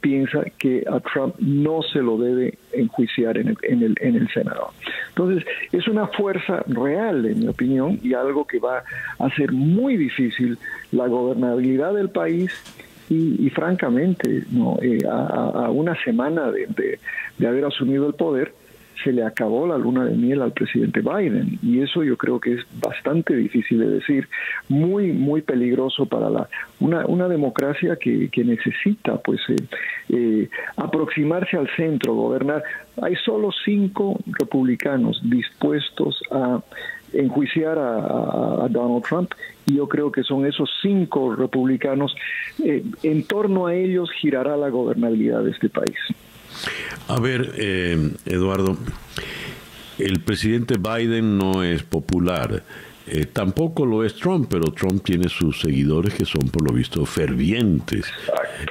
piensa que a Trump no se lo debe enjuiciar en el, en el en el Senado. Entonces es una fuerza real en mi opinión y algo que va a ser muy difícil la gobernabilidad del país y, francamente, no, eh, a, una semana de, haber asumido el poder, se le acabó la luna de miel al presidente Biden. Y eso yo creo que es bastante difícil de decir, muy muy peligroso para la una, una democracia que, que necesita pues eh, eh, aproximarse al centro, gobernar. Hay solo cinco republicanos dispuestos a enjuiciar a, Donald Trump y yo creo que son esos cinco republicanos, eh, en torno a ellos girará la gobernabilidad de este país. A ver, eh, Eduardo, el presidente Biden no es popular. Eh, tampoco lo es Trump, pero Trump tiene sus seguidores que son por lo visto fervientes.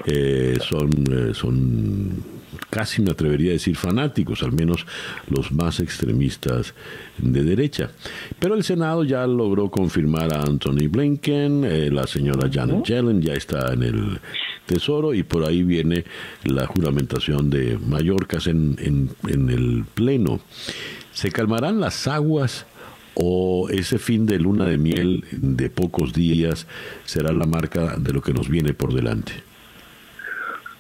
Eh, son, eh, son casi me atrevería a decir fanáticos, al menos los más extremistas de derecha. Pero el Senado ya logró confirmar a Anthony Blinken, la señora Janet Yellen ya está en el Tesoro y por ahí viene la juramentación de Mallorcas en, en, en el Pleno. ¿Se calmarán las aguas o ese fin de luna de miel de pocos días será la marca de lo que nos viene por delante?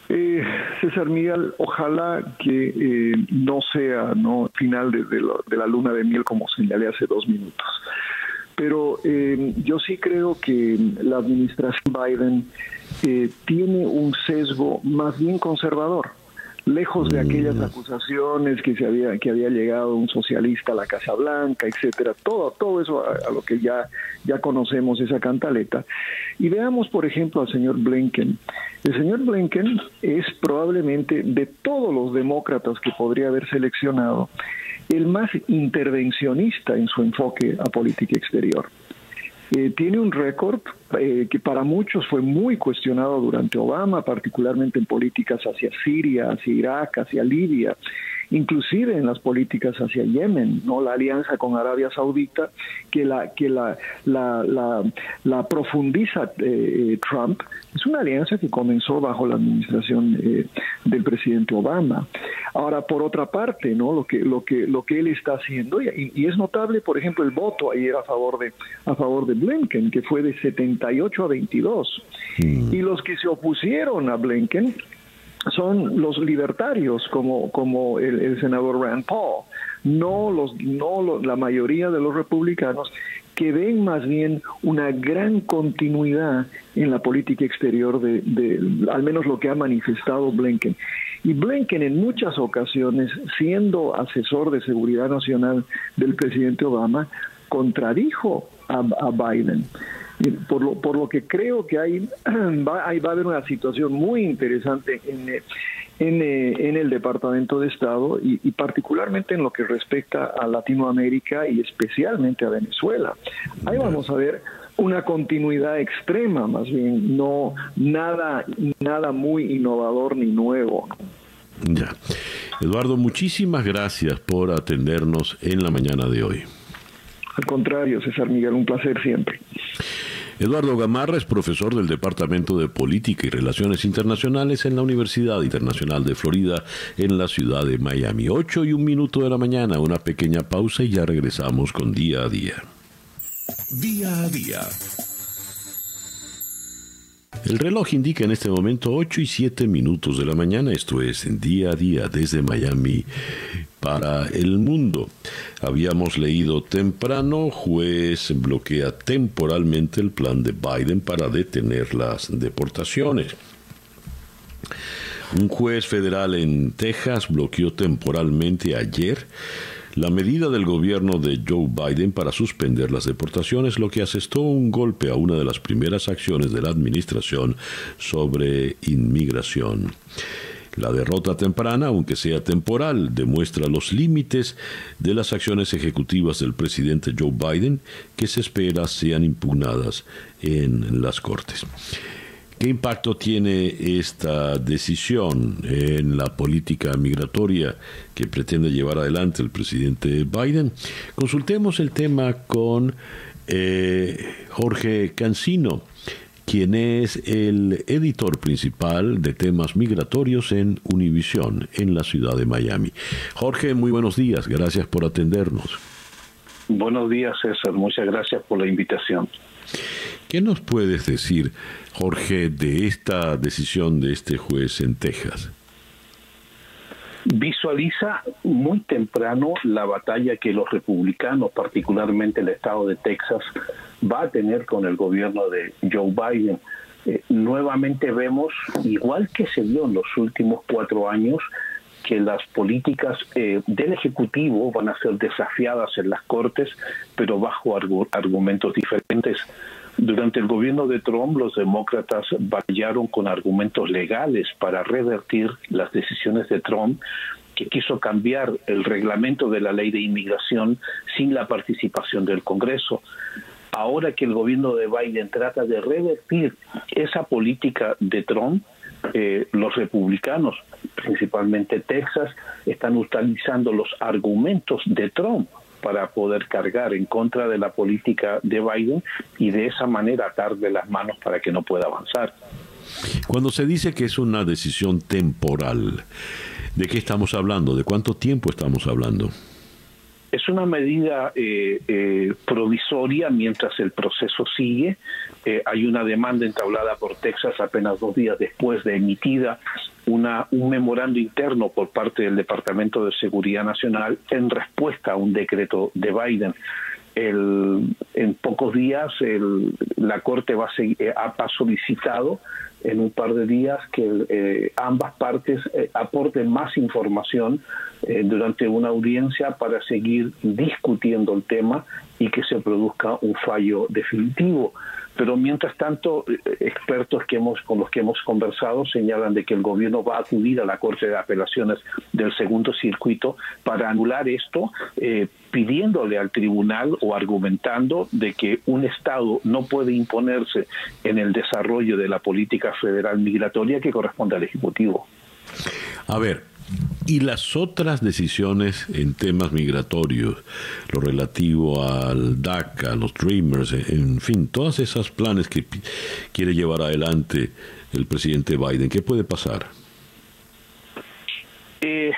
Eh, César Miguel, ojalá que eh, no sea final de, de, la luna de miel como señalé hace dos minutos. Pero eh, yo sí creo que la administración Biden eh, tiene un sesgo más bien conservador lejos de aquellas mm. acusaciones que se había que había llegado un socialista a la Casa Blanca, etcétera, todo todo eso a, lo que ya ya conocemos esa cantaleta. Y veamos por ejemplo al señor Blinken. El señor Blinken es probablemente de todos los demócratas que podría haber seleccionado el más intervencionista en su enfoque a política exterior. Eh, tiene un récord eh, que para muchos fue muy cuestionado durante Obama, particularmente en políticas hacia Siria, hacia Irak, hacia Libia inclusive en las políticas hacia Yemen, no la alianza con Arabia Saudita que la que la la, la, profundiza eh, eh, Trump es una alianza que comenzó bajo la administración eh, del presidente Obama. Ahora por otra parte, no lo que lo que lo que él está haciendo y, y es notable, por ejemplo, el voto ayer a favor de a favor de Blinken que fue de 78 a 22 mm. y los que se opusieron a Blinken son los libertarios como, como el, senador Rand Paul, no, los, no la mayoría de los republicanos que ven más bien una gran continuidad en la política exterior de, al menos lo que ha manifestado Blinken. Y Blinken en muchas ocasiones, siendo asesor de seguridad nacional del presidente Obama, contradijo a Biden por lo, por lo que creo que hay, va, va a haber una situación muy interesante en, en, en el Departamento de Estado y, particularmente en lo que respecta a Latinoamérica y especialmente a Venezuela. Ahí vamos a ver una continuidad extrema, más bien, no nada, nada muy innovador ni nuevo. Ya. Eduardo, muchísimas gracias por atendernos en la mañana de hoy. Al contrario, César Miguel, un placer siempre. Eduardo Gamarra es profesor del Departamento de Política y Relaciones Internacionales en la Universidad Internacional de Florida en la ciudad de Miami. 8 y un minuto de la mañana, una pequeña pausa y ya regresamos con día a día. Día a día. El reloj indica en este momento 8 y 7 minutos de la mañana, esto es día a día desde Miami para el mundo. Habíamos leído temprano, juez bloquea temporalmente el plan de Biden para detener las deportaciones. Un juez federal en Texas bloqueó temporalmente ayer la medida del gobierno de Joe Biden para suspender las deportaciones, lo que asestó un golpe a una de las primeras acciones de la administración sobre inmigración. La derrota temprana, aunque sea temporal, demuestra los límites de las acciones ejecutivas del presidente Joe Biden que se espera sean impugnadas en las Cortes. ¿Qué impacto tiene esta decisión en la política migratoria que pretende llevar adelante el presidente Biden? Consultemos el tema con eh, Jorge Cancino quien es el editor principal de temas migratorios en Univisión, en la ciudad de Miami. Jorge, muy buenos días, gracias por atendernos. Buenos días, César, muchas gracias por la invitación. ¿Qué nos puedes decir, Jorge, de esta decisión de este juez en Texas? visualiza muy temprano la batalla que los republicanos, particularmente el estado de Texas, va a tener con el gobierno de Joe Biden. Eh, nuevamente vemos, igual que se dio en los últimos cuatro años, que las políticas eh, del Ejecutivo van a ser desafiadas en las Cortes, pero bajo argumentos diferentes. Durante el gobierno de Trump, los demócratas batallaron con argumentos legales para revertir las decisiones de Trump que quiso cambiar el reglamento de la ley de inmigración sin la participación del Congreso. Ahora que el gobierno de Biden trata de revertir esa política de Trump, eh, los republicanos, principalmente Texas, están utilizando los argumentos de Trump para poder cargar en contra de la política de Biden y de esa manera atarle las manos para que no pueda avanzar. Cuando se dice que es una decisión temporal, ¿de qué estamos hablando? ¿De cuánto tiempo estamos hablando? Es una medida eh, eh, provisoria mientras el proceso sigue. Eh, hay una demanda entablada por Texas apenas dos días después de emitida una, un memorando interno por parte del Departamento de Seguridad Nacional en respuesta a un decreto de Biden. El, en pocos días el, la Corte va a ha solicitado en un par de días que eh, ambas partes eh, aporten más información eh, durante una audiencia para seguir discutiendo el tema y que se produzca un fallo definitivo. Pero mientras tanto, eh, expertos que hemos, con los que hemos conversado señalan de que el gobierno va a acudir a la Corte de Apelaciones del Segundo Circuito para anular esto, eh, pidiéndole al tribunal o argumentando de que un Estado no puede imponerse en el desarrollo de la política federal migratoria que corresponde al Ejecutivo. A ver, y las otras decisiones en temas migratorios, lo relativo al DACA, los Dreamers, en fin, todos esos planes que quiere llevar adelante el presidente Biden, ¿qué puede pasar? Eh,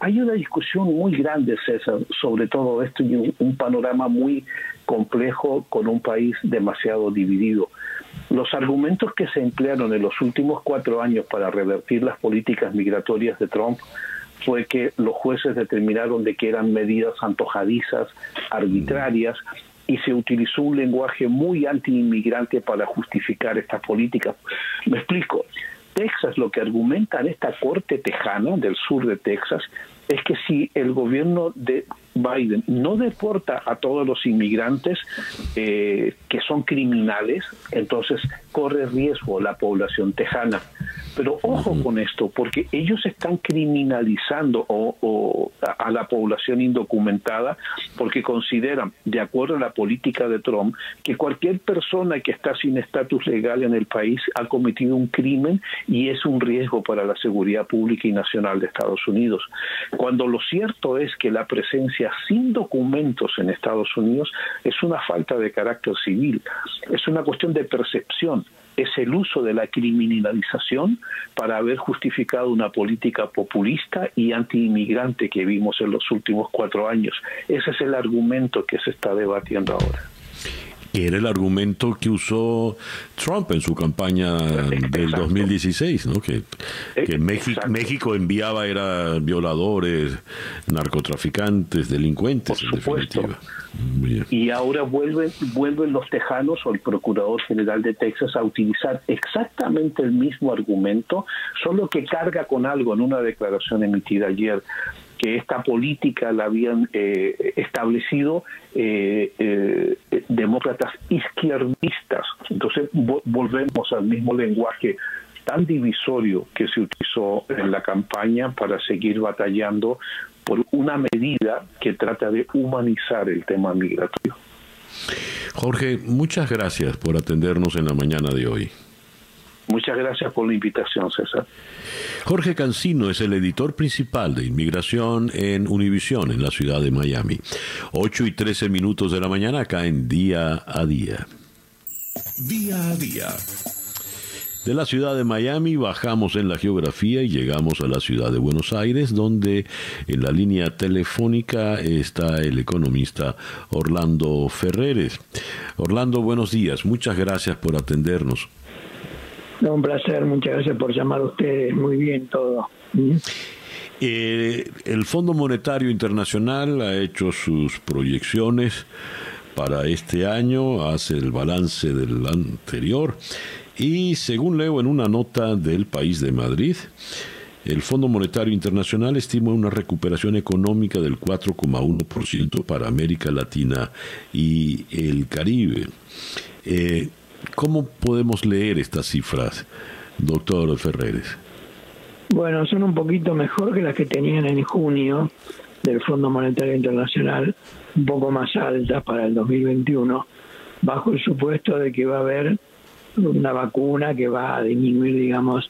hay una discusión muy grande, César, sobre todo esto y un panorama muy complejo con un país demasiado dividido. Los argumentos que se emplearon en los últimos cuatro años para revertir las políticas migratorias de Trump fue que los jueces determinaron de que eran medidas antojadizas, arbitrarias, y se utilizó un lenguaje muy anti-inmigrante para justificar estas políticas. Me explico. Texas, lo que argumenta en esta corte tejana del sur de Texas, es que si el gobierno de Biden no deporta a todos los inmigrantes eh, que son criminales, entonces corre riesgo la población tejana. Pero ojo con esto, porque ellos están criminalizando o, a, la población indocumentada porque consideran, de acuerdo a la política de Trump, que cualquier persona que está sin estatus legal en el país ha cometido un crimen y es un riesgo para la seguridad pública y nacional de Estados Unidos. Cuando lo cierto es que la presencia sin documentos en Estados Unidos es una falta de carácter civil, es una cuestión de percepción es el uso de la criminalización para haber justificado una política populista y anti-inmigrante que vimos en los últimos cuatro años. Ese es el argumento que se está debatiendo ahora era el argumento que usó Trump en su campaña del 2016, ¿no? que, que México, enviaba era violadores, narcotraficantes, delincuentes, en definitiva. Y ahora vuelven, vuelven los tejanos o el Procurador General de Texas a utilizar exactamente el mismo argumento, solo que carga con algo en una declaración emitida ayer que esta política la habían eh, establecido eh, eh, demócratas izquierdistas. Entonces volvemos al mismo lenguaje tan divisorio que se utilizó en la campaña para seguir batallando por una medida que trata de humanizar el tema migratorio. Jorge, muchas gracias por atendernos en la mañana de hoy. Muchas gracias por la invitación, César. Jorge Cancino es el editor principal de inmigración en Univisión, en la ciudad de Miami. 8 y 13 minutos de la mañana acá en Día a Día. Día a Día. De la ciudad de Miami bajamos en la geografía y llegamos a la ciudad de Buenos Aires, donde en la línea telefónica está el economista Orlando Ferreres. Orlando, buenos días. Muchas gracias por atendernos un placer, muchas gracias por llamar a ustedes. Muy bien todo. Eh, el Fondo Monetario Internacional ha hecho sus proyecciones para este año, hace el balance del anterior y según leo en una nota del país de Madrid, el Fondo Monetario Internacional estima una recuperación económica del 4,1% para América Latina y el Caribe. Eh, ¿Cómo podemos leer estas cifras, doctor Ferreres? Bueno, son un poquito mejor que las que tenían en junio del Fondo Monetario Internacional, un poco más altas para el 2021, bajo el supuesto de que va a haber una vacuna que va a disminuir, digamos,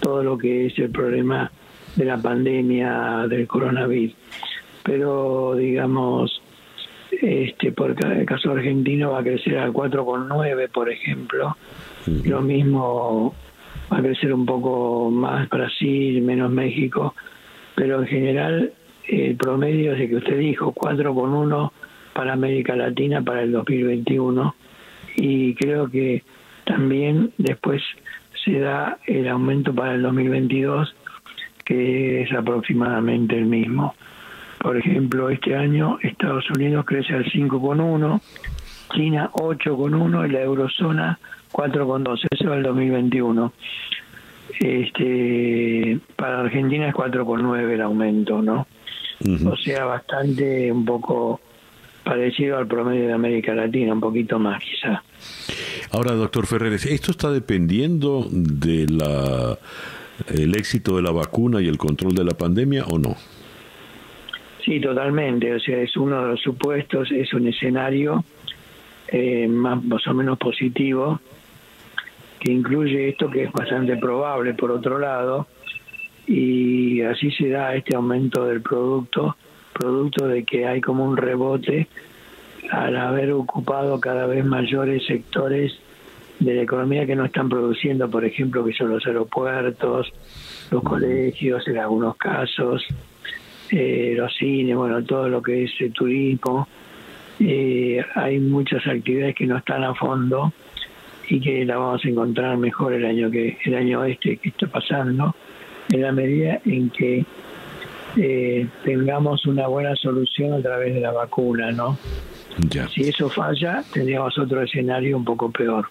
todo lo que es el problema de la pandemia del coronavirus. Pero, digamos, este por el caso argentino va a crecer al 4,9, por ejemplo. Lo mismo va a crecer un poco más Brasil, menos México, pero en general el promedio es el que usted dijo, 4,1 para América Latina para el 2021 y creo que también después se da el aumento para el 2022 que es aproximadamente el mismo. Por ejemplo, este año Estados Unidos crece al 5,1, China 8,1 y la eurozona 4,2. Eso es el 2021. Este, para Argentina es 4,9 el aumento, ¿no? O sea, bastante un poco parecido al promedio de América Latina, un poquito más quizá. Ahora, doctor Ferreres, ¿esto está dependiendo de la el éxito de la vacuna y el control de la pandemia o no? Sí, totalmente. O sea, es uno de los supuestos, es un escenario eh, más, más o menos positivo que incluye esto que es bastante probable por otro lado y así se da este aumento del producto, producto de que hay como un rebote al haber ocupado cada vez mayores sectores de la economía que no están produciendo, por ejemplo, que son los aeropuertos, los colegios en algunos casos, eh, los cines, bueno, todo lo que es el turismo. Eh, hay muchas actividades que no están a fondo y que la vamos a encontrar mejor el año que el año este que está pasando en la medida en que eh, tengamos una buena solución a través de la vacuna, ¿no? Si eso falla, tendríamos otro escenario un poco peor.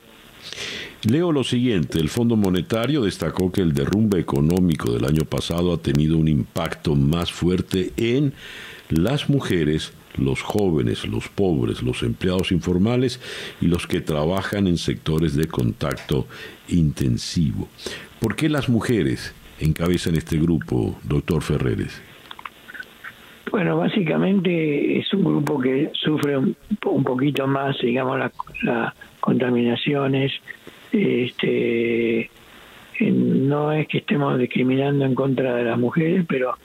Leo lo siguiente, el Fondo Monetario destacó que el derrumbe económico del año pasado ha tenido un impacto más fuerte en las mujeres, los jóvenes, los pobres, los empleados informales y los que trabajan en sectores de contacto intensivo. ¿Por qué las mujeres encabezan este grupo, doctor Ferreres? Bueno, básicamente es un grupo que sufre un, poquito más, digamos, las contaminaciones. Este, no es que estemos discriminando en contra de las mujeres, pero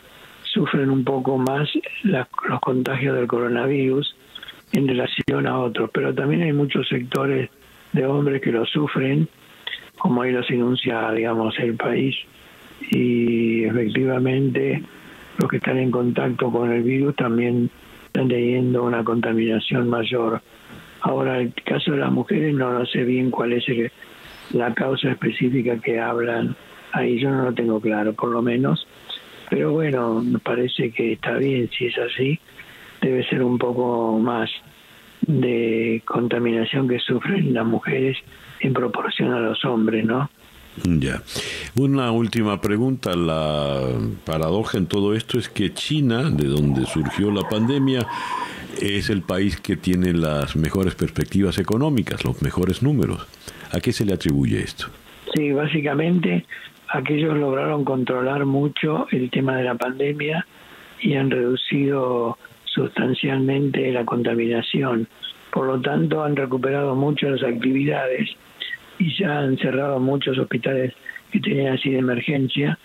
sufren un poco más los contagios del coronavirus en relación a otros. Pero también hay muchos sectores de hombres que lo sufren, como ahí los enuncia, digamos, el país. Y efectivamente los que están en contacto con el virus también están teniendo una contaminación mayor. Ahora, el caso de las mujeres no sé bien cuál es la causa específica que hablan. Ahí yo no lo tengo claro, por lo menos. Pero bueno, me parece que está bien si es así. Debe ser un poco más de contaminación que sufren las mujeres en proporción a los hombres, ¿no? Ya. Una última pregunta. La paradoja en todo esto es que China, de donde surgió la pandemia, es el país que tiene las mejores perspectivas económicas, los mejores números. ¿A qué se le atribuye esto? Sí, básicamente aquellos lograron controlar mucho el tema de la pandemia y han reducido sustancialmente la contaminación. Por lo tanto, han recuperado mucho las actividades y ya han cerrado muchos hospitales que tenían así de emergencia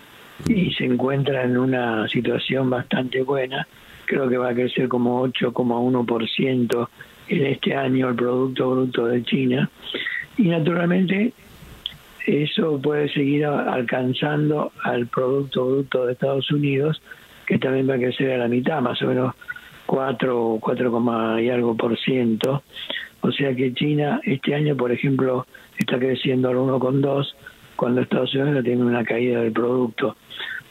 y se encuentra en una situación bastante buena. Creo que va a crecer como 8,1% en este año el Producto Bruto de China. Y naturalmente eso puede seguir alcanzando al Producto Bruto de Estados Unidos, que también va a crecer a la mitad, más o menos 4, 4, y algo por ciento. O sea que China este año, por ejemplo, está creciendo al 1,2 cuando Estados Unidos tiene una caída del producto.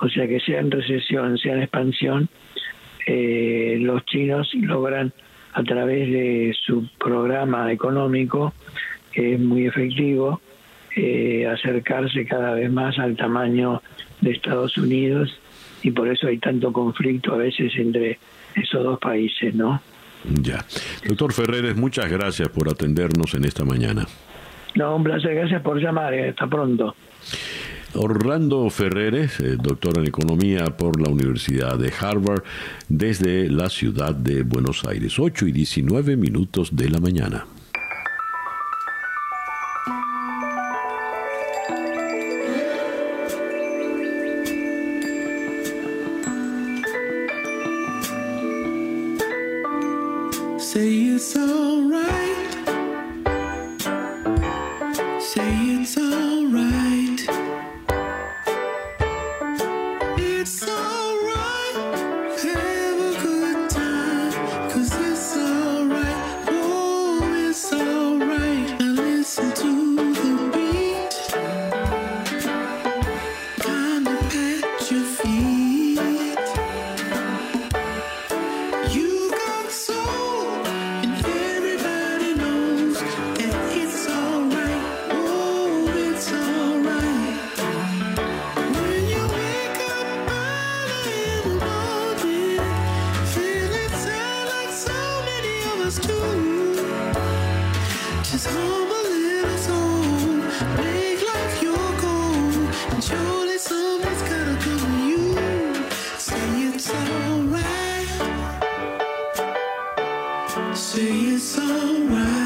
O sea que sea en recesión, sea en expansión, eh, los chinos logran a través de su programa económico, que es muy efectivo, eh, acercarse cada vez más al tamaño de Estados Unidos y por eso hay tanto conflicto a veces entre esos dos países, ¿no? Ya. Doctor Ferreres, muchas gracias por atendernos en esta mañana. No, un placer, gracias por llamar, eh, hasta pronto. Orlando Ferreres, eh, doctor en economía por la Universidad de Harvard, desde la ciudad de Buenos Aires, 8 y 19 minutos de la mañana. It's Say it's alright.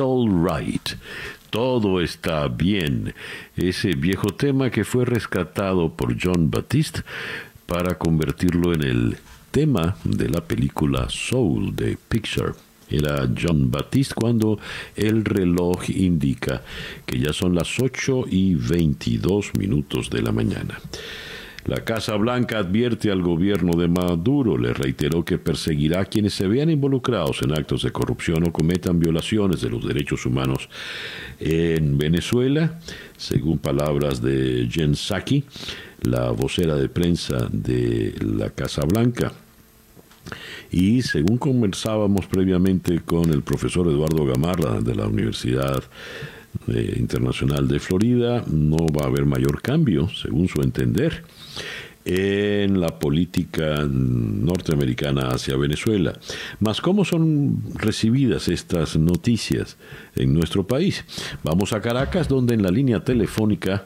All Right. Todo está bien. Ese viejo tema que fue rescatado por John Baptiste para convertirlo en el tema de la película Soul de Picture. Era John Baptiste cuando el reloj indica que ya son las 8 y 22 minutos de la mañana. La Casa Blanca advierte al gobierno de Maduro, le reiteró que perseguirá a quienes se vean involucrados en actos de corrupción o cometan violaciones de los derechos humanos en Venezuela, según palabras de Jen Psaki, la vocera de prensa de la Casa Blanca. Y según conversábamos previamente con el profesor Eduardo Gamarra de la Universidad eh, Internacional de Florida, no va a haber mayor cambio, según su entender en la política norteamericana hacia Venezuela. Mas, ¿cómo son recibidas estas noticias en nuestro país? Vamos a Caracas, donde en la línea telefónica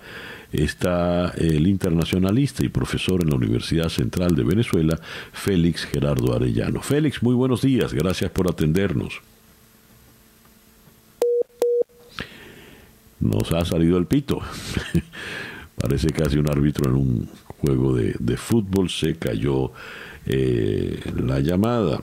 está el internacionalista y profesor en la Universidad Central de Venezuela, Félix Gerardo Arellano. Félix, muy buenos días, gracias por atendernos. Nos ha salido el pito. Parece casi un árbitro en un juego de, fútbol, se cayó eh, la llamada.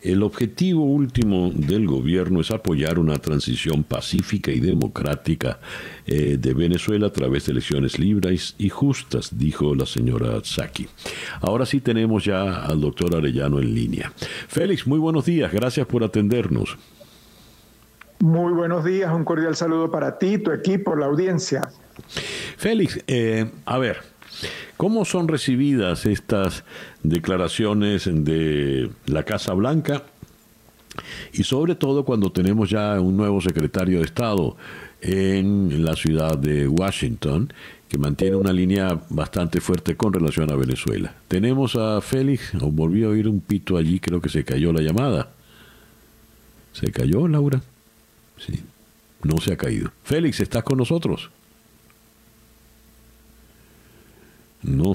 El objetivo último del gobierno es apoyar una transición pacífica y democrática eh, de Venezuela a través de elecciones libres y justas, dijo la señora Saki. Ahora sí tenemos ya al doctor Arellano en línea. Félix, muy buenos días, gracias por atendernos. Muy buenos días, un cordial saludo para ti, tu equipo, la audiencia. Félix, eh, a ver, ¿cómo son recibidas estas declaraciones de la Casa Blanca Y sobre todo cuando tenemos ya un nuevo secretario de Estado en la ciudad de Washington, que mantiene una línea bastante fuerte con relación a Venezuela. Tenemos a Félix, volví a oír un pito allí, creo que se cayó la llamada. ¿Se cayó, Laura? Sí, no se ha caído. Félix, ¿estás con nosotros? No,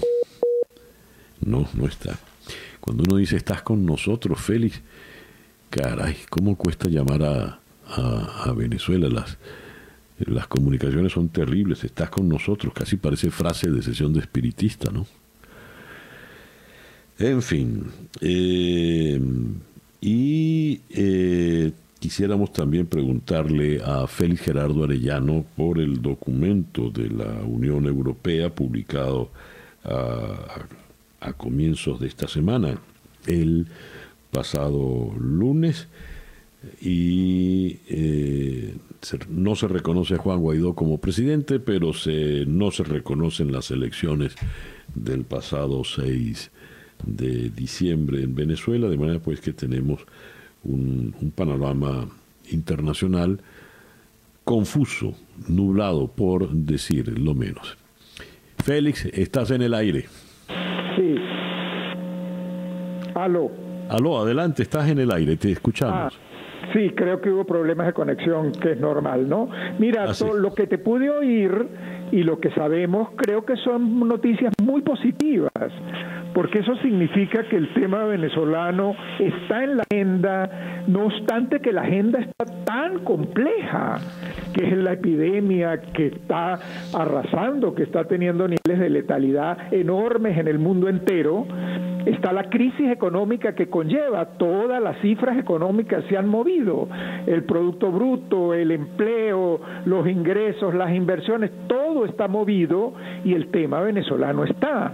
no, no está. Cuando uno dice estás con nosotros, Félix, caray, ¿cómo cuesta llamar a, a, Venezuela? Las, las comunicaciones son terribles, estás con nosotros, casi parece frase de sesión de espiritista, ¿no? En fin, eh, y eh, quisiéramos también preguntarle a Félix Gerardo Arellano por el documento de la Unión Europea publicado a, comienzos de esta semana, el pasado lunes, y eh, no se reconoce a Juan Guaidó como presidente, pero se, no se reconocen las elecciones del pasado 6 de diciembre en Venezuela, de manera pues que tenemos un, un panorama internacional confuso, nublado, por decir lo menos. Félix, estás en el aire. Sí. Aló. Aló, adelante, estás en el aire, te escuchamos. Ah, sí, creo que hubo problemas de conexión, que es normal, ¿no? Mira, ah, lo que te pude oír y lo que sabemos, creo que son noticias muy positivas, porque eso significa que el tema venezolano está en la agenda, no obstante que la agenda está tan compleja que es la epidemia que está arrasando, que está teniendo niveles de letalidad enormes en el mundo entero, está la crisis económica que conlleva, todas las cifras económicas se han movido, el Producto Bruto, el empleo, los ingresos, las inversiones, todo está movido y el tema venezolano está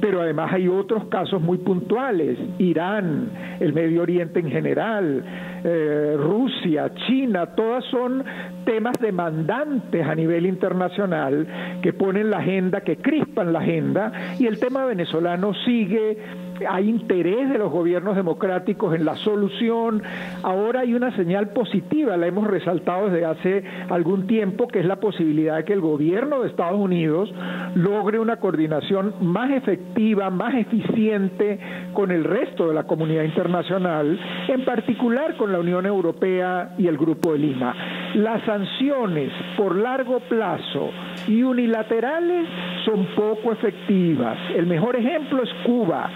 pero además hay otros casos muy puntuales, Irán, el Medio Oriente en general, eh, Rusia, China, todas son temas demandantes a nivel internacional que ponen la agenda, que crispan la agenda, y el tema venezolano sigue hay interés de los gobiernos democráticos en la solución. Ahora hay una señal positiva, la hemos resaltado desde hace algún tiempo, que es la posibilidad de que el gobierno de Estados Unidos logre una coordinación más efectiva, más eficiente con el resto de la comunidad internacional, en particular con la Unión Europea y el Grupo de Lima. Las sanciones por largo plazo y unilaterales son poco efectivas. El mejor ejemplo es Cuba.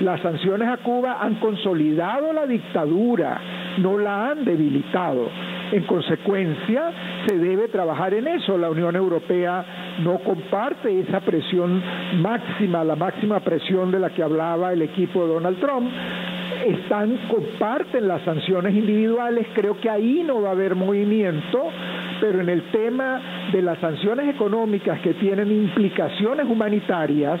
Las sanciones a Cuba han consolidado la dictadura, no la han debilitado. En consecuencia, se debe trabajar en eso. La Unión Europea no comparte esa presión máxima, la máxima presión de la que hablaba el equipo de Donald Trump. Están, comparten las sanciones individuales, creo que ahí no va a haber movimiento, pero en el tema de las sanciones económicas que tienen implicaciones humanitarias,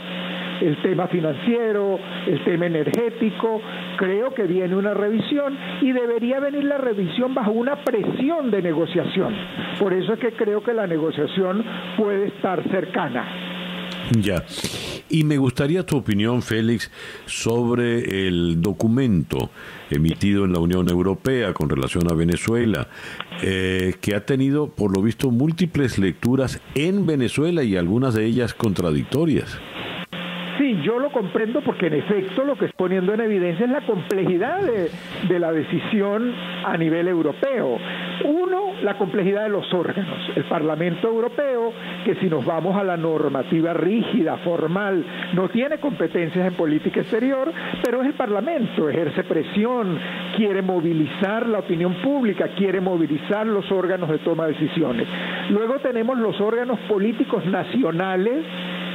el tema financiero, el tema energético, creo que viene una revisión y debería venir la revisión bajo una presión de negociación. Por eso es que creo que la negociación puede estar cercana. Ya. Y me gustaría tu opinión, Félix, sobre el documento emitido en la Unión Europea con relación a Venezuela, eh, que ha tenido, por lo visto, múltiples lecturas en Venezuela y algunas de ellas contradictorias. Sí, yo lo comprendo porque en efecto lo que es poniendo en evidencia es la complejidad de, la decisión a nivel europeo. Uno, la complejidad de los órganos. El Parlamento Europeo, que si nos vamos a la normativa rígida, formal, no tiene competencias en política exterior, pero es el Parlamento, ejerce presión, quiere movilizar la opinión pública, quiere movilizar los órganos de toma de decisiones. Luego tenemos los órganos políticos nacionales,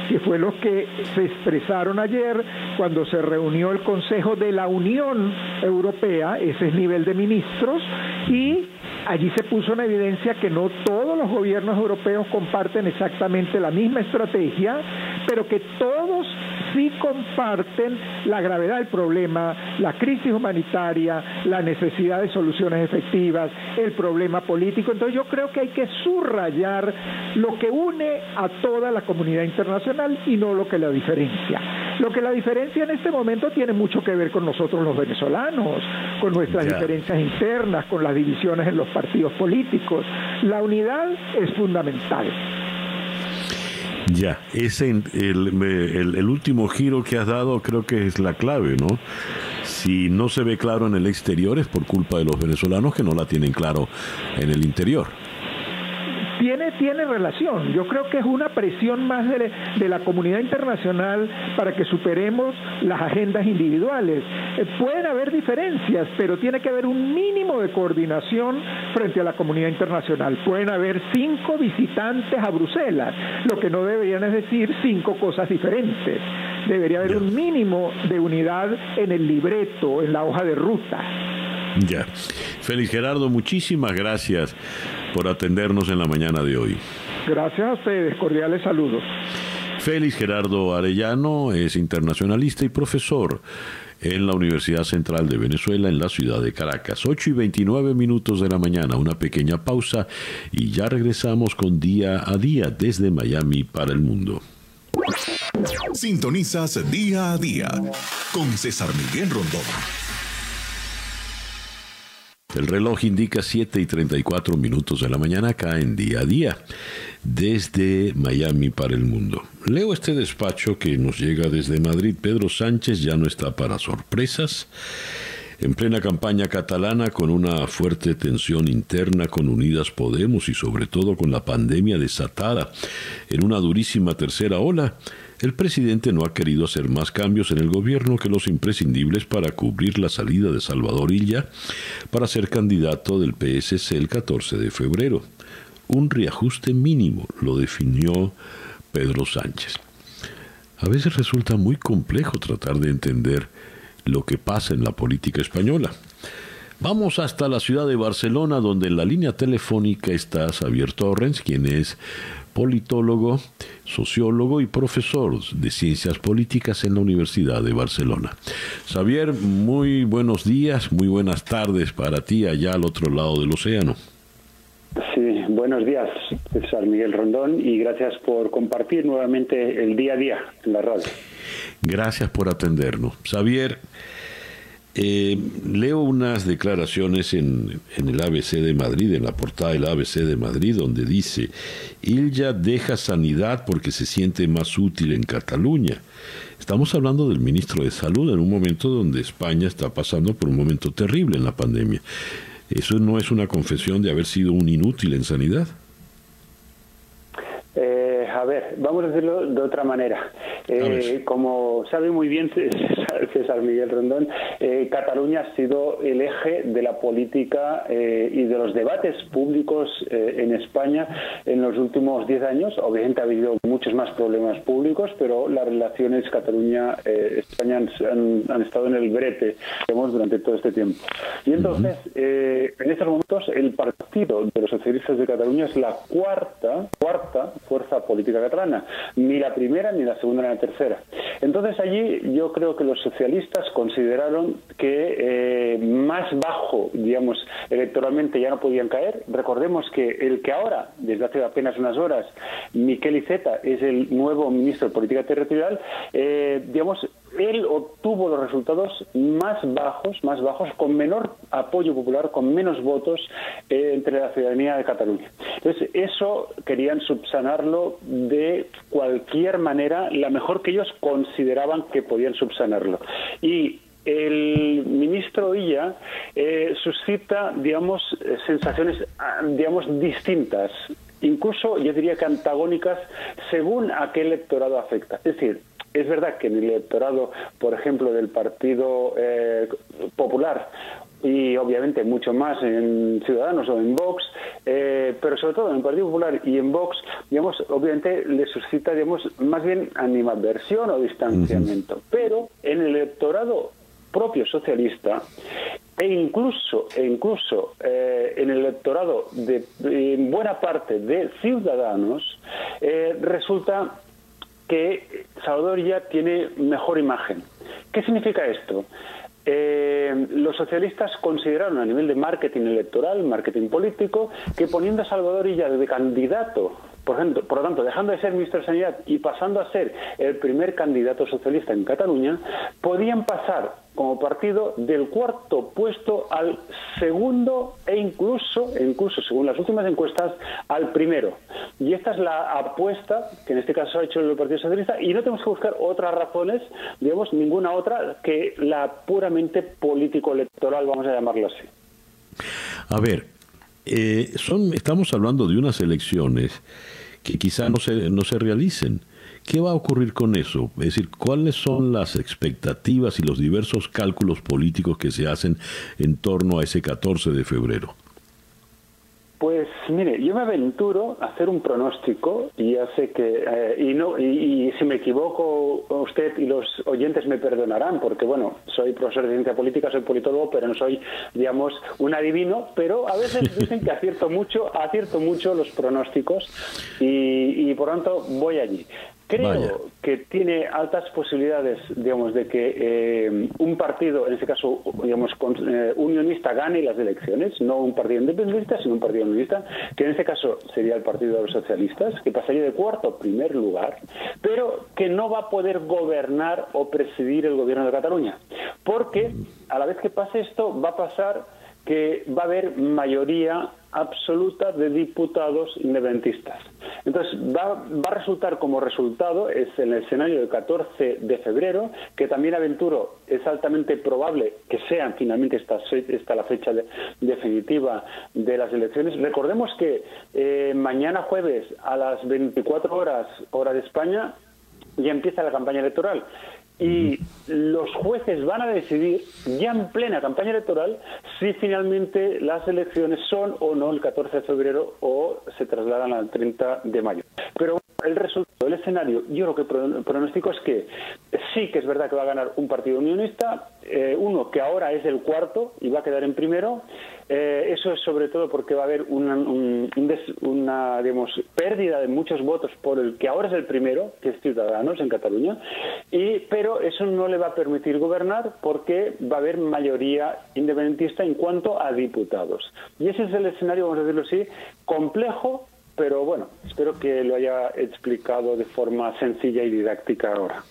que fue los que se expresaron ayer cuando se reunió el Consejo de la Unión Europea, ese es nivel de ministros, y allí se puso en evidencia que no todos los gobiernos europeos comparten exactamente la misma estrategia, pero que todos sí comparten la gravedad del problema, la crisis humanitaria, la necesidad de soluciones efectivas, el problema político. Entonces yo creo que hay que subrayar lo que une a toda la comunidad internacional y no lo que la diferencia. Lo que la diferencia en este momento tiene mucho que ver con nosotros los venezolanos, con nuestras diferencias internas, con las divisiones en los partidos políticos. La unidad es fundamental. Ya, ese el, el, último giro que has dado creo que es la clave, ¿no? Si no se ve claro en el exterior es por culpa de los venezolanos que no la tienen claro en el interior tiene, tiene relación. Yo creo que es una presión más de, de la comunidad internacional para que superemos las agendas individuales. Eh, pueden haber diferencias, pero tiene que haber un mínimo de coordinación frente a la comunidad internacional. Pueden haber cinco visitantes a Bruselas, lo que no deberían es decir cinco cosas diferentes. Debería haber un mínimo de unidad en el libreto, en la hoja de ruta. Ya. Félix Gerardo, muchísimas gracias por atendernos en la mañana de hoy. Gracias a ustedes, cordiales saludos. Félix Gerardo Arellano es internacionalista y profesor en la Universidad Central de Venezuela en la ciudad de Caracas. 8 y 29 minutos de la mañana, una pequeña pausa y ya regresamos con día a día desde Miami para el mundo. Sintonizas día a día con César Miguel Rondón. El reloj indica 7 y 34 minutos de la mañana acá en día a día, desde Miami para el mundo. Leo este despacho que nos llega desde Madrid. Pedro Sánchez ya no está para sorpresas. En plena campaña catalana, con una fuerte tensión interna con Unidas Podemos y sobre todo con la pandemia desatada en una durísima tercera ola, el presidente no ha querido hacer más cambios en el gobierno que los imprescindibles para cubrir la salida de Salvador Illa para ser candidato del PSC el 14 de febrero. Un reajuste mínimo lo definió Pedro Sánchez. A veces resulta muy complejo tratar de entender lo que pasa en la política española. Vamos hasta la ciudad de Barcelona, donde en la línea telefónica está Xavier Torrens, quien es politólogo, sociólogo y profesor de ciencias políticas en la Universidad de Barcelona. Xavier, muy buenos días, muy buenas tardes para ti allá al otro lado del océano. Sí, buenos días, César Miguel Rondón, y gracias por compartir nuevamente el día a día en la radio. Gracias por atendernos. Xavier, eh, leo unas declaraciones en, en, el ABC de Madrid, en la portada del ABC de Madrid, donde dice, Ilja deja sanidad porque se siente más útil en Cataluña. Estamos hablando del ministro de Salud en un momento donde España está pasando por un momento terrible en la pandemia. ¿Eso no es una confesión de haber sido un inútil en sanidad? Eh, a ver, vamos a decirlo de otra manera. Eh, como sabe muy bien César Miguel Rondón, eh, Cataluña ha sido el eje de la política eh, y de los debates públicos en España en los últimos diez años. Obviamente ha habido muchos más problemas públicos, pero las relaciones Cataluña-España han, estado en el brete digamos, durante todo este tiempo. Y entonces, en estos momentos, el Partido de los Socialistas de Cataluña es la cuarta, cuarta fuerza política catalana. Ni la primera ni la segunda tercera. Entonces allí yo creo que los socialistas consideraron que eh, más bajo, digamos, electoralmente ya no podían caer. Recordemos que el que ahora, desde hace apenas unas horas, Miquel Iceta es el nuevo ministro de Política Territorial, eh, digamos, él obtuvo los resultados más bajos, más bajos, con menor apoyo popular, con menos votos eh, entre la ciudadanía de Cataluña. Entonces, eso querían subsanarlo de cualquier manera, la mejor que ellos consideraban que podían subsanarlo. Y el ministro Illa eh, suscita, digamos, sensaciones, ah, digamos, distintas incluso yo diría que antagónicas según a qué electorado afecta. Es decir, es verdad que en el electorado, por ejemplo, del Partido eh, Popular y obviamente mucho más en Ciudadanos o en Vox, eh, pero sobre todo en el Partido Popular y en Vox, digamos, obviamente le suscita, digamos, más bien animadversión o distanciamiento. Pero en el electorado propio socialista e incluso e incluso eh, en el electorado de buena parte de ciudadanos resulta que Salvador ya tiene mejor imagen. ¿Qué significa esto? Eh, los socialistas consideraron a nivel de marketing electoral, marketing político, que poniendo a Salvador Illa de candidato por, ejemplo, por lo tanto, dejando de ser ministro de Sanidad y pasando a ser el primer candidato socialista en Cataluña, podían pasar como partido del cuarto puesto al segundo e incluso, e incluso según las últimas encuestas, al primero. Y esta es la apuesta que en este caso ha hecho el Partido Socialista y no tenemos que buscar otras razones, digamos, ninguna otra que la puramente político-electoral, vamos a llamarlo así. A ver, eh, son, estamos hablando de unas elecciones que quizá no se, no se realicen. ¿Qué va a ocurrir con eso? Es decir, ¿cuáles son las expectativas y los diversos cálculos políticos que se hacen en torno a ese 14 de febrero? Pues mire, yo me aventuro a hacer un pronóstico y ya sé que eh, y no y, si me equivoco usted y los oyentes me perdonarán porque bueno soy profesor de ciencia política soy politólogo pero no soy digamos un adivino pero a veces dicen que acierto mucho acierto mucho los pronósticos y, y por tanto voy allí Creo que tiene altas posibilidades, digamos, de que eh, un partido, en este caso, digamos, eh, unionista gane las elecciones, no un partido independentista, sino un partido unionista, que en este caso sería el Partido de los Socialistas, que pasaría de cuarto a primer lugar, pero que no va a poder gobernar o presidir el gobierno de Cataluña, porque a la vez que pase esto va a pasar que va a haber mayoría absoluta de diputados independentistas. Entonces, va, a resultar como resultado, es en el escenario del 14 de febrero, que también aventuro es altamente probable que sea finalmente esta, esta la fecha definitiva de las elecciones. Recordemos que eh, mañana jueves a las 24 horas, hora de España, ya empieza la campaña electoral y los jueces van a decidir ya en plena campaña electoral si finalmente las elecciones son o no el 14 de febrero o se trasladan al 30 de mayo. Pero el resultado del escenario, yo lo que pronóstico es que sí que es verdad que va a ganar un partido unionista, eh, uno que ahora es el cuarto y va a quedar en primero. Eh, eso es sobre todo porque va a haber una, una digamos, pérdida de muchos votos por el que ahora es el primero, que es Ciudadanos en Cataluña, y, pero eso no le va a permitir gobernar porque va a haber mayoría independentista en cuanto a diputados. Y ese es el escenario, vamos a decirlo así, complejo, pero bueno, espero que lo haya explicado de forma sencilla y didáctica ahora.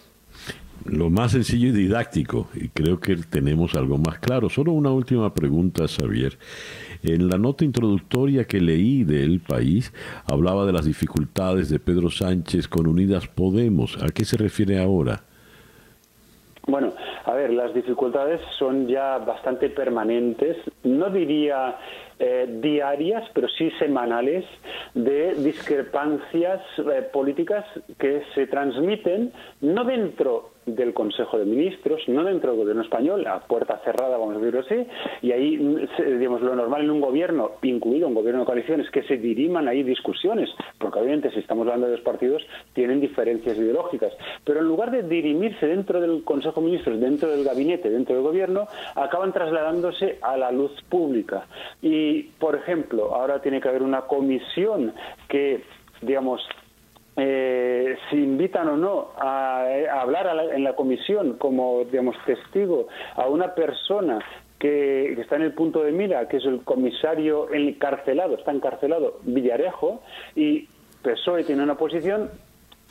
Lo más sencillo y didáctico, y creo que tenemos algo más claro. Solo una última pregunta, Xavier. En la nota introductoria que leí del país, hablaba de las dificultades de Pedro Sánchez con Unidas Podemos. ¿A qué se refiere ahora? Bueno, a ver, las dificultades son ya bastante permanentes. No diría eh, diarias, pero sí semanales, de discrepancias eh, políticas que se transmiten no dentro del Consejo de Ministros, no dentro del gobierno español, a puerta cerrada, vamos a decirlo así, y ahí, digamos, lo normal en un gobierno, incluido un gobierno de coalición, es que se diriman ahí discusiones, porque obviamente si estamos hablando de dos partidos, tienen diferencias ideológicas, pero en lugar de dirimirse dentro del Consejo de Ministros, dentro del gabinete, dentro del gobierno, acaban trasladándose a la luz pública. Y, por ejemplo, ahora tiene que haber una comisión que digamos, eh, si invitan o no a, hablar en la comisión como, digamos, testigo a una persona que, está en el punto de mira, que es el comisario encarcelado, está encarcelado Villarejo, y PSOE tiene una posición,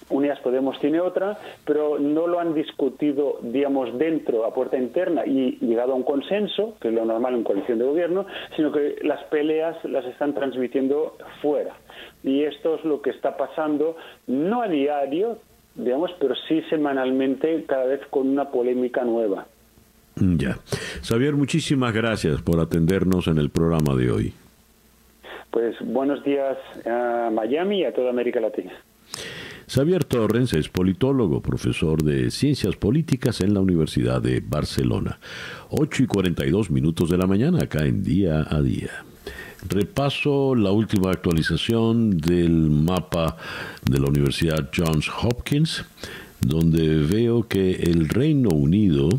Unidas Podemos tiene otra, pero no lo han discutido, digamos, dentro, a puerta interna y llegado a un consenso, que es lo normal en coalición de gobierno, sino que las peleas las están transmitiendo fuera. Y esto es lo que está pasando, no a diario, digamos, pero sí semanalmente, cada vez con una polémica nueva. Ya. Xavier, muchísimas gracias por atendernos en el programa de hoy. Pues buenos días a Miami y a toda América Latina. Xavier Torrens es politólogo, profesor de Ciencias Políticas en la Universidad de Barcelona. 8 y 42 minutos de la mañana acá en Día a Día. Repaso la última actualización del mapa de la Universidad Johns Hopkins. Donde veo que el Reino Unido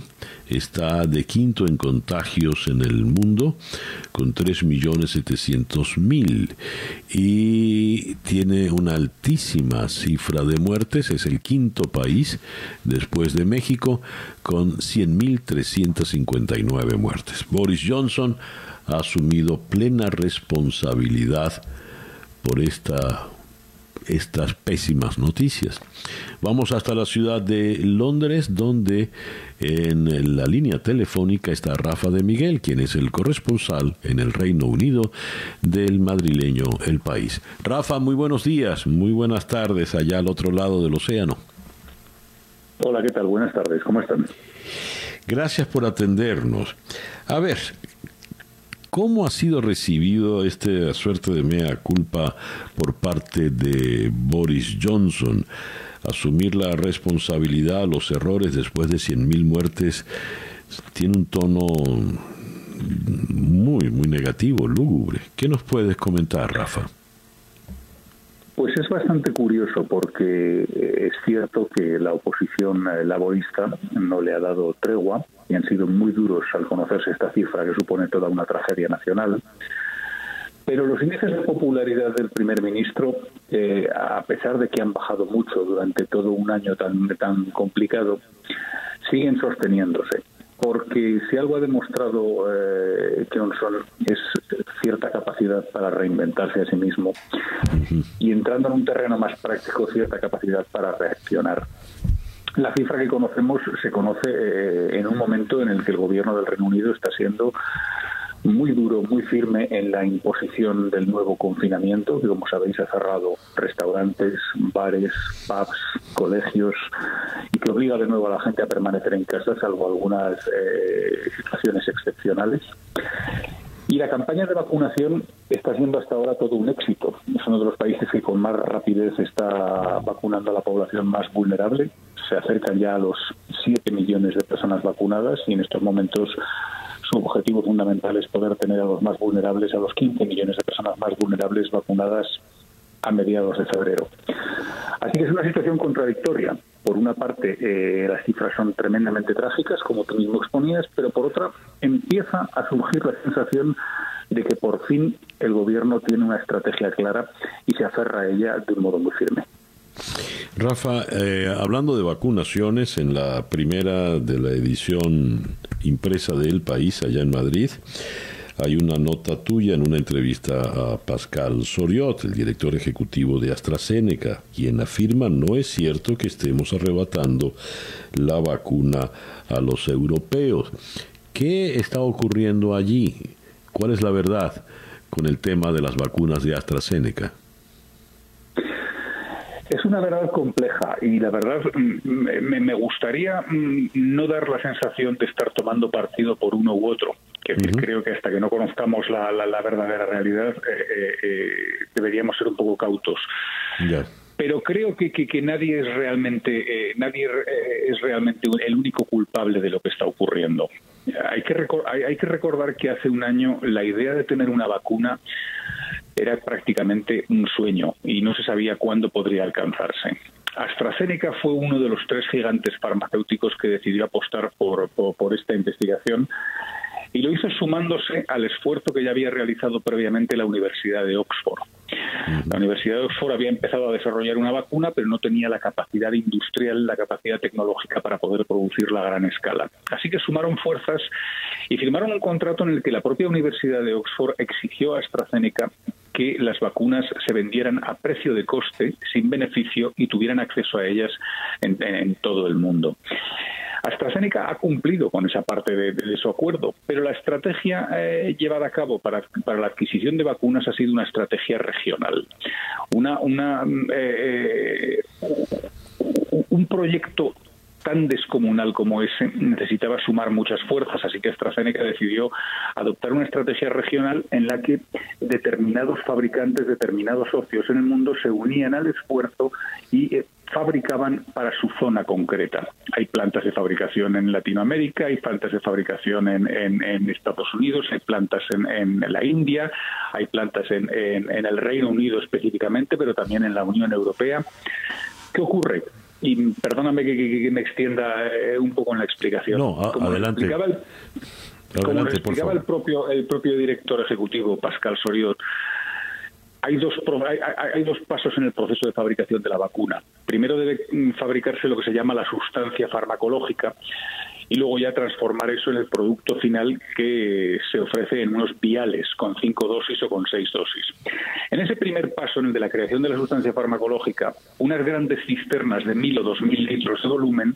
está de quinto en contagios en el mundo con 3.700.000 y tiene una altísima cifra de muertes, es el quinto país después de México con 100.359 muertes. Boris Johnson ha asumido plena responsabilidad por esta estas pésimas noticias. Vamos hasta la ciudad de Londres, donde en la línea telefónica está Rafa de Miguel, quien es el corresponsal en el Reino Unido del madrileño El País. Rafa, muy buenos días, muy buenas tardes allá al otro lado del océano. Hola, ¿qué tal? Buenas tardes, ¿cómo están? Gracias por atendernos. A ver, ¿Cómo ha sido recibido esta suerte de mea culpa por parte de Boris Johnson? Asumir la responsabilidad, los errores después de 100.000 muertes, tiene un tono muy, muy negativo, lúgubre. ¿Qué nos puedes comentar, Rafa? Pues es bastante curioso porque eh, es cierto que la oposición eh, laborista no le ha dado tregua y han sido muy duros al conocerse esta cifra que supone toda una tragedia nacional. Pero los índices de popularidad del primer ministro, eh, a pesar de que han bajado mucho durante todo un año tan, tan complicado, siguen sosteniéndose porque si algo ha demostrado eh, Johnson es cierta capacidad para reinventarse a sí mismo y entrando en un terreno más práctico, cierta capacidad para reaccionar. La cifra que conocemos se conoce eh, en un momento en el que el gobierno del Reino Unido está siendo muy duro, muy firme en la imposición del nuevo confinamiento, que como sabéis ha cerrado restaurantes, bares, pubs, colegios y que obliga de nuevo a la gente a permanecer en casa, salvo algunas eh, situaciones excepcionales. Y la campaña de vacunación está siendo hasta ahora todo un éxito. Es uno de los países que con más rapidez está vacunando a la población más vulnerable. Se acercan ya a los 7 millones de personas vacunadas y en estos momentos su objetivo fundamental es poder tener a los más vulnerables, a los 15 millones de personas más vulnerables vacunadas a mediados de febrero. Así que es una situación contradictoria. Por una parte, eh, las cifras son tremendamente trágicas, como tú mismo exponías, pero por otra, empieza a surgir la sensación de que por fin el gobierno tiene una estrategia clara y se aferra a ella de un modo muy firme. Rafa, eh, hablando de vacunaciones, en la primera de la edición impresa del país, allá en Madrid, hay una nota tuya en una entrevista a Pascal Soriot, el director ejecutivo de AstraZeneca, quien afirma no es cierto que estemos arrebatando la vacuna a los europeos. ¿Qué está ocurriendo allí? ¿Cuál es la verdad con el tema de las vacunas de AstraZeneca? Es una verdad compleja y la verdad mm, me, gustaría mm, no dar la sensación de estar tomando partido por uno u otro. Que creo que hasta que no conozcamos la, la, verdadera realidad eh, eh, eh, deberíamos ser un poco cautos. Pero creo que, que, nadie es realmente nadie es realmente el único culpable de lo que está ocurriendo. Hay que, hay que recordar que hace un año la idea de tener una vacuna era prácticamente un sueño y no se sabía cuándo podría alcanzarse. AstraZeneca fue uno de los tres gigantes farmacéuticos que decidió apostar por, por, esta investigación y lo hizo sumándose al esfuerzo que ya había realizado previamente la Universidad de Oxford. La Universidad de Oxford había empezado a desarrollar una vacuna, pero no tenía la capacidad industrial, la capacidad tecnológica para poder producirla a gran escala. Así que sumaron fuerzas y firmaron un contrato en el que la propia Universidad de Oxford exigió a AstraZeneca que las vacunas se vendieran a precio de coste, sin beneficio, y tuvieran acceso a ellas en, todo el mundo. AstraZeneca ha cumplido con esa parte de, su acuerdo, pero la estrategia eh, llevada a cabo para, la adquisición de vacunas ha sido una estrategia regional. Una, una, eh, eh, un proyecto tan descomunal como ese necesitaba sumar muchas fuerzas, así que AstraZeneca decidió adoptar una estrategia regional en la que determinados fabricantes, determinados socios en el mundo se unían al esfuerzo y eh, fabricaban para su zona concreta. Hay plantas de fabricación en Latinoamérica, hay plantas de fabricación en, Estados Unidos, hay plantas en, la India, hay plantas en, el Reino Unido específicamente, pero también en la Unión Europea. ¿Qué ocurre? Y perdóname que, me extienda eh, un poco en la explicación. No, adelante. como explicaba el propio, el propio director ejecutivo, Pascal Soriot, hay dos, hay, dos pasos en el proceso de fabricación de la vacuna. Primero debe mm, fabricarse lo que se llama la sustancia farmacológica y luego ya transformar eso en el producto final que se ofrece en unos viales con cinco dosis o con seis dosis. En ese primer paso, en el de la creación de la sustancia farmacológica, unas grandes cisternas de mil o dos mil litros de volumen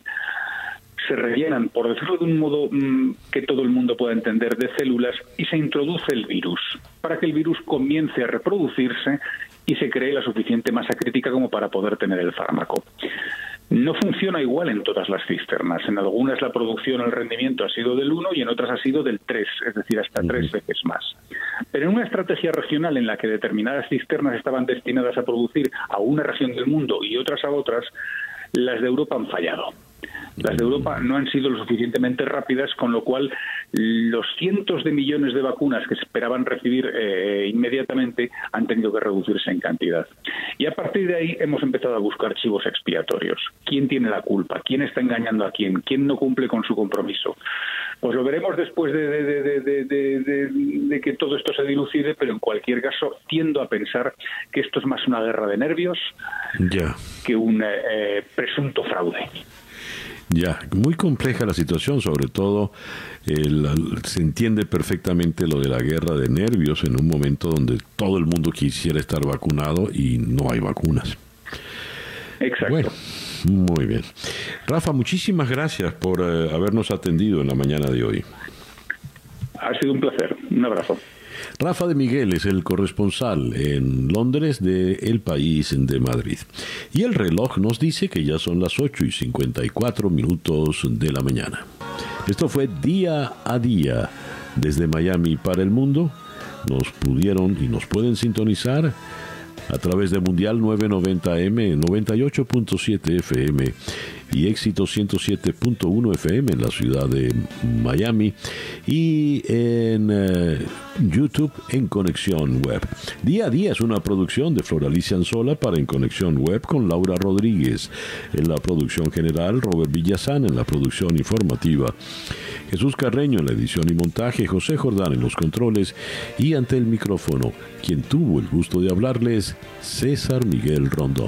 se rellenan, por decirlo de un modo mm, que todo el mundo pueda entender, de células y se introduce el virus para que el virus comience a reproducirse y se cree la suficiente masa crítica como para poder tener el fármaco. No funciona igual en todas las cisternas. En algunas la producción o el rendimiento ha sido del 1 y en otras ha sido del 3, es decir, hasta tres veces más. Pero en una estrategia regional en la que determinadas cisternas estaban destinadas a producir a una región del mundo y otras a otras, las de Europa han fallado. Las de Europa no han sido lo suficientemente rápidas, con lo cual los cientos de millones de vacunas que se esperaban recibir eh, inmediatamente han tenido que reducirse en cantidad. Y a partir de ahí hemos empezado a buscar chivos expiatorios. ¿Quién tiene la culpa? ¿Quién está engañando a quién? ¿Quién no cumple con su compromiso? Pues lo veremos después de, que todo esto se dilucide, pero en cualquier caso tiendo a pensar que esto es más una guerra de nervios que un eh, presunto fraude. Ya, muy compleja la situación, sobre todo se entiende perfectamente lo de la guerra de nervios en un momento donde todo el mundo quisiera estar vacunado y no hay vacunas. Exacto. Bueno, muy bien. Rafa, muchísimas gracias por eh, habernos atendido en la mañana de hoy. Ha sido un placer. Un abrazo. Rafa de Miguel es el corresponsal en Londres de El País de Madrid. Y el reloj nos dice que ya son las 8 y 54 minutos de la mañana. Esto fue día a día desde Miami para el mundo. Nos pudieron y nos pueden sintonizar a través de Mundial 990M, 98.7 FM y éxito 107.1 FM en la ciudad de Miami y en eh, YouTube en Conexión Web. Día a día es una producción de Floralicia Anzola para En Conexión Web con Laura Rodríguez en la producción general, Robert Villazán en la producción informativa, Jesús Carreño en la edición y montaje, José Jordán en los controles y ante el micrófono, quien tuvo el gusto de hablarles, César Miguel Rondón.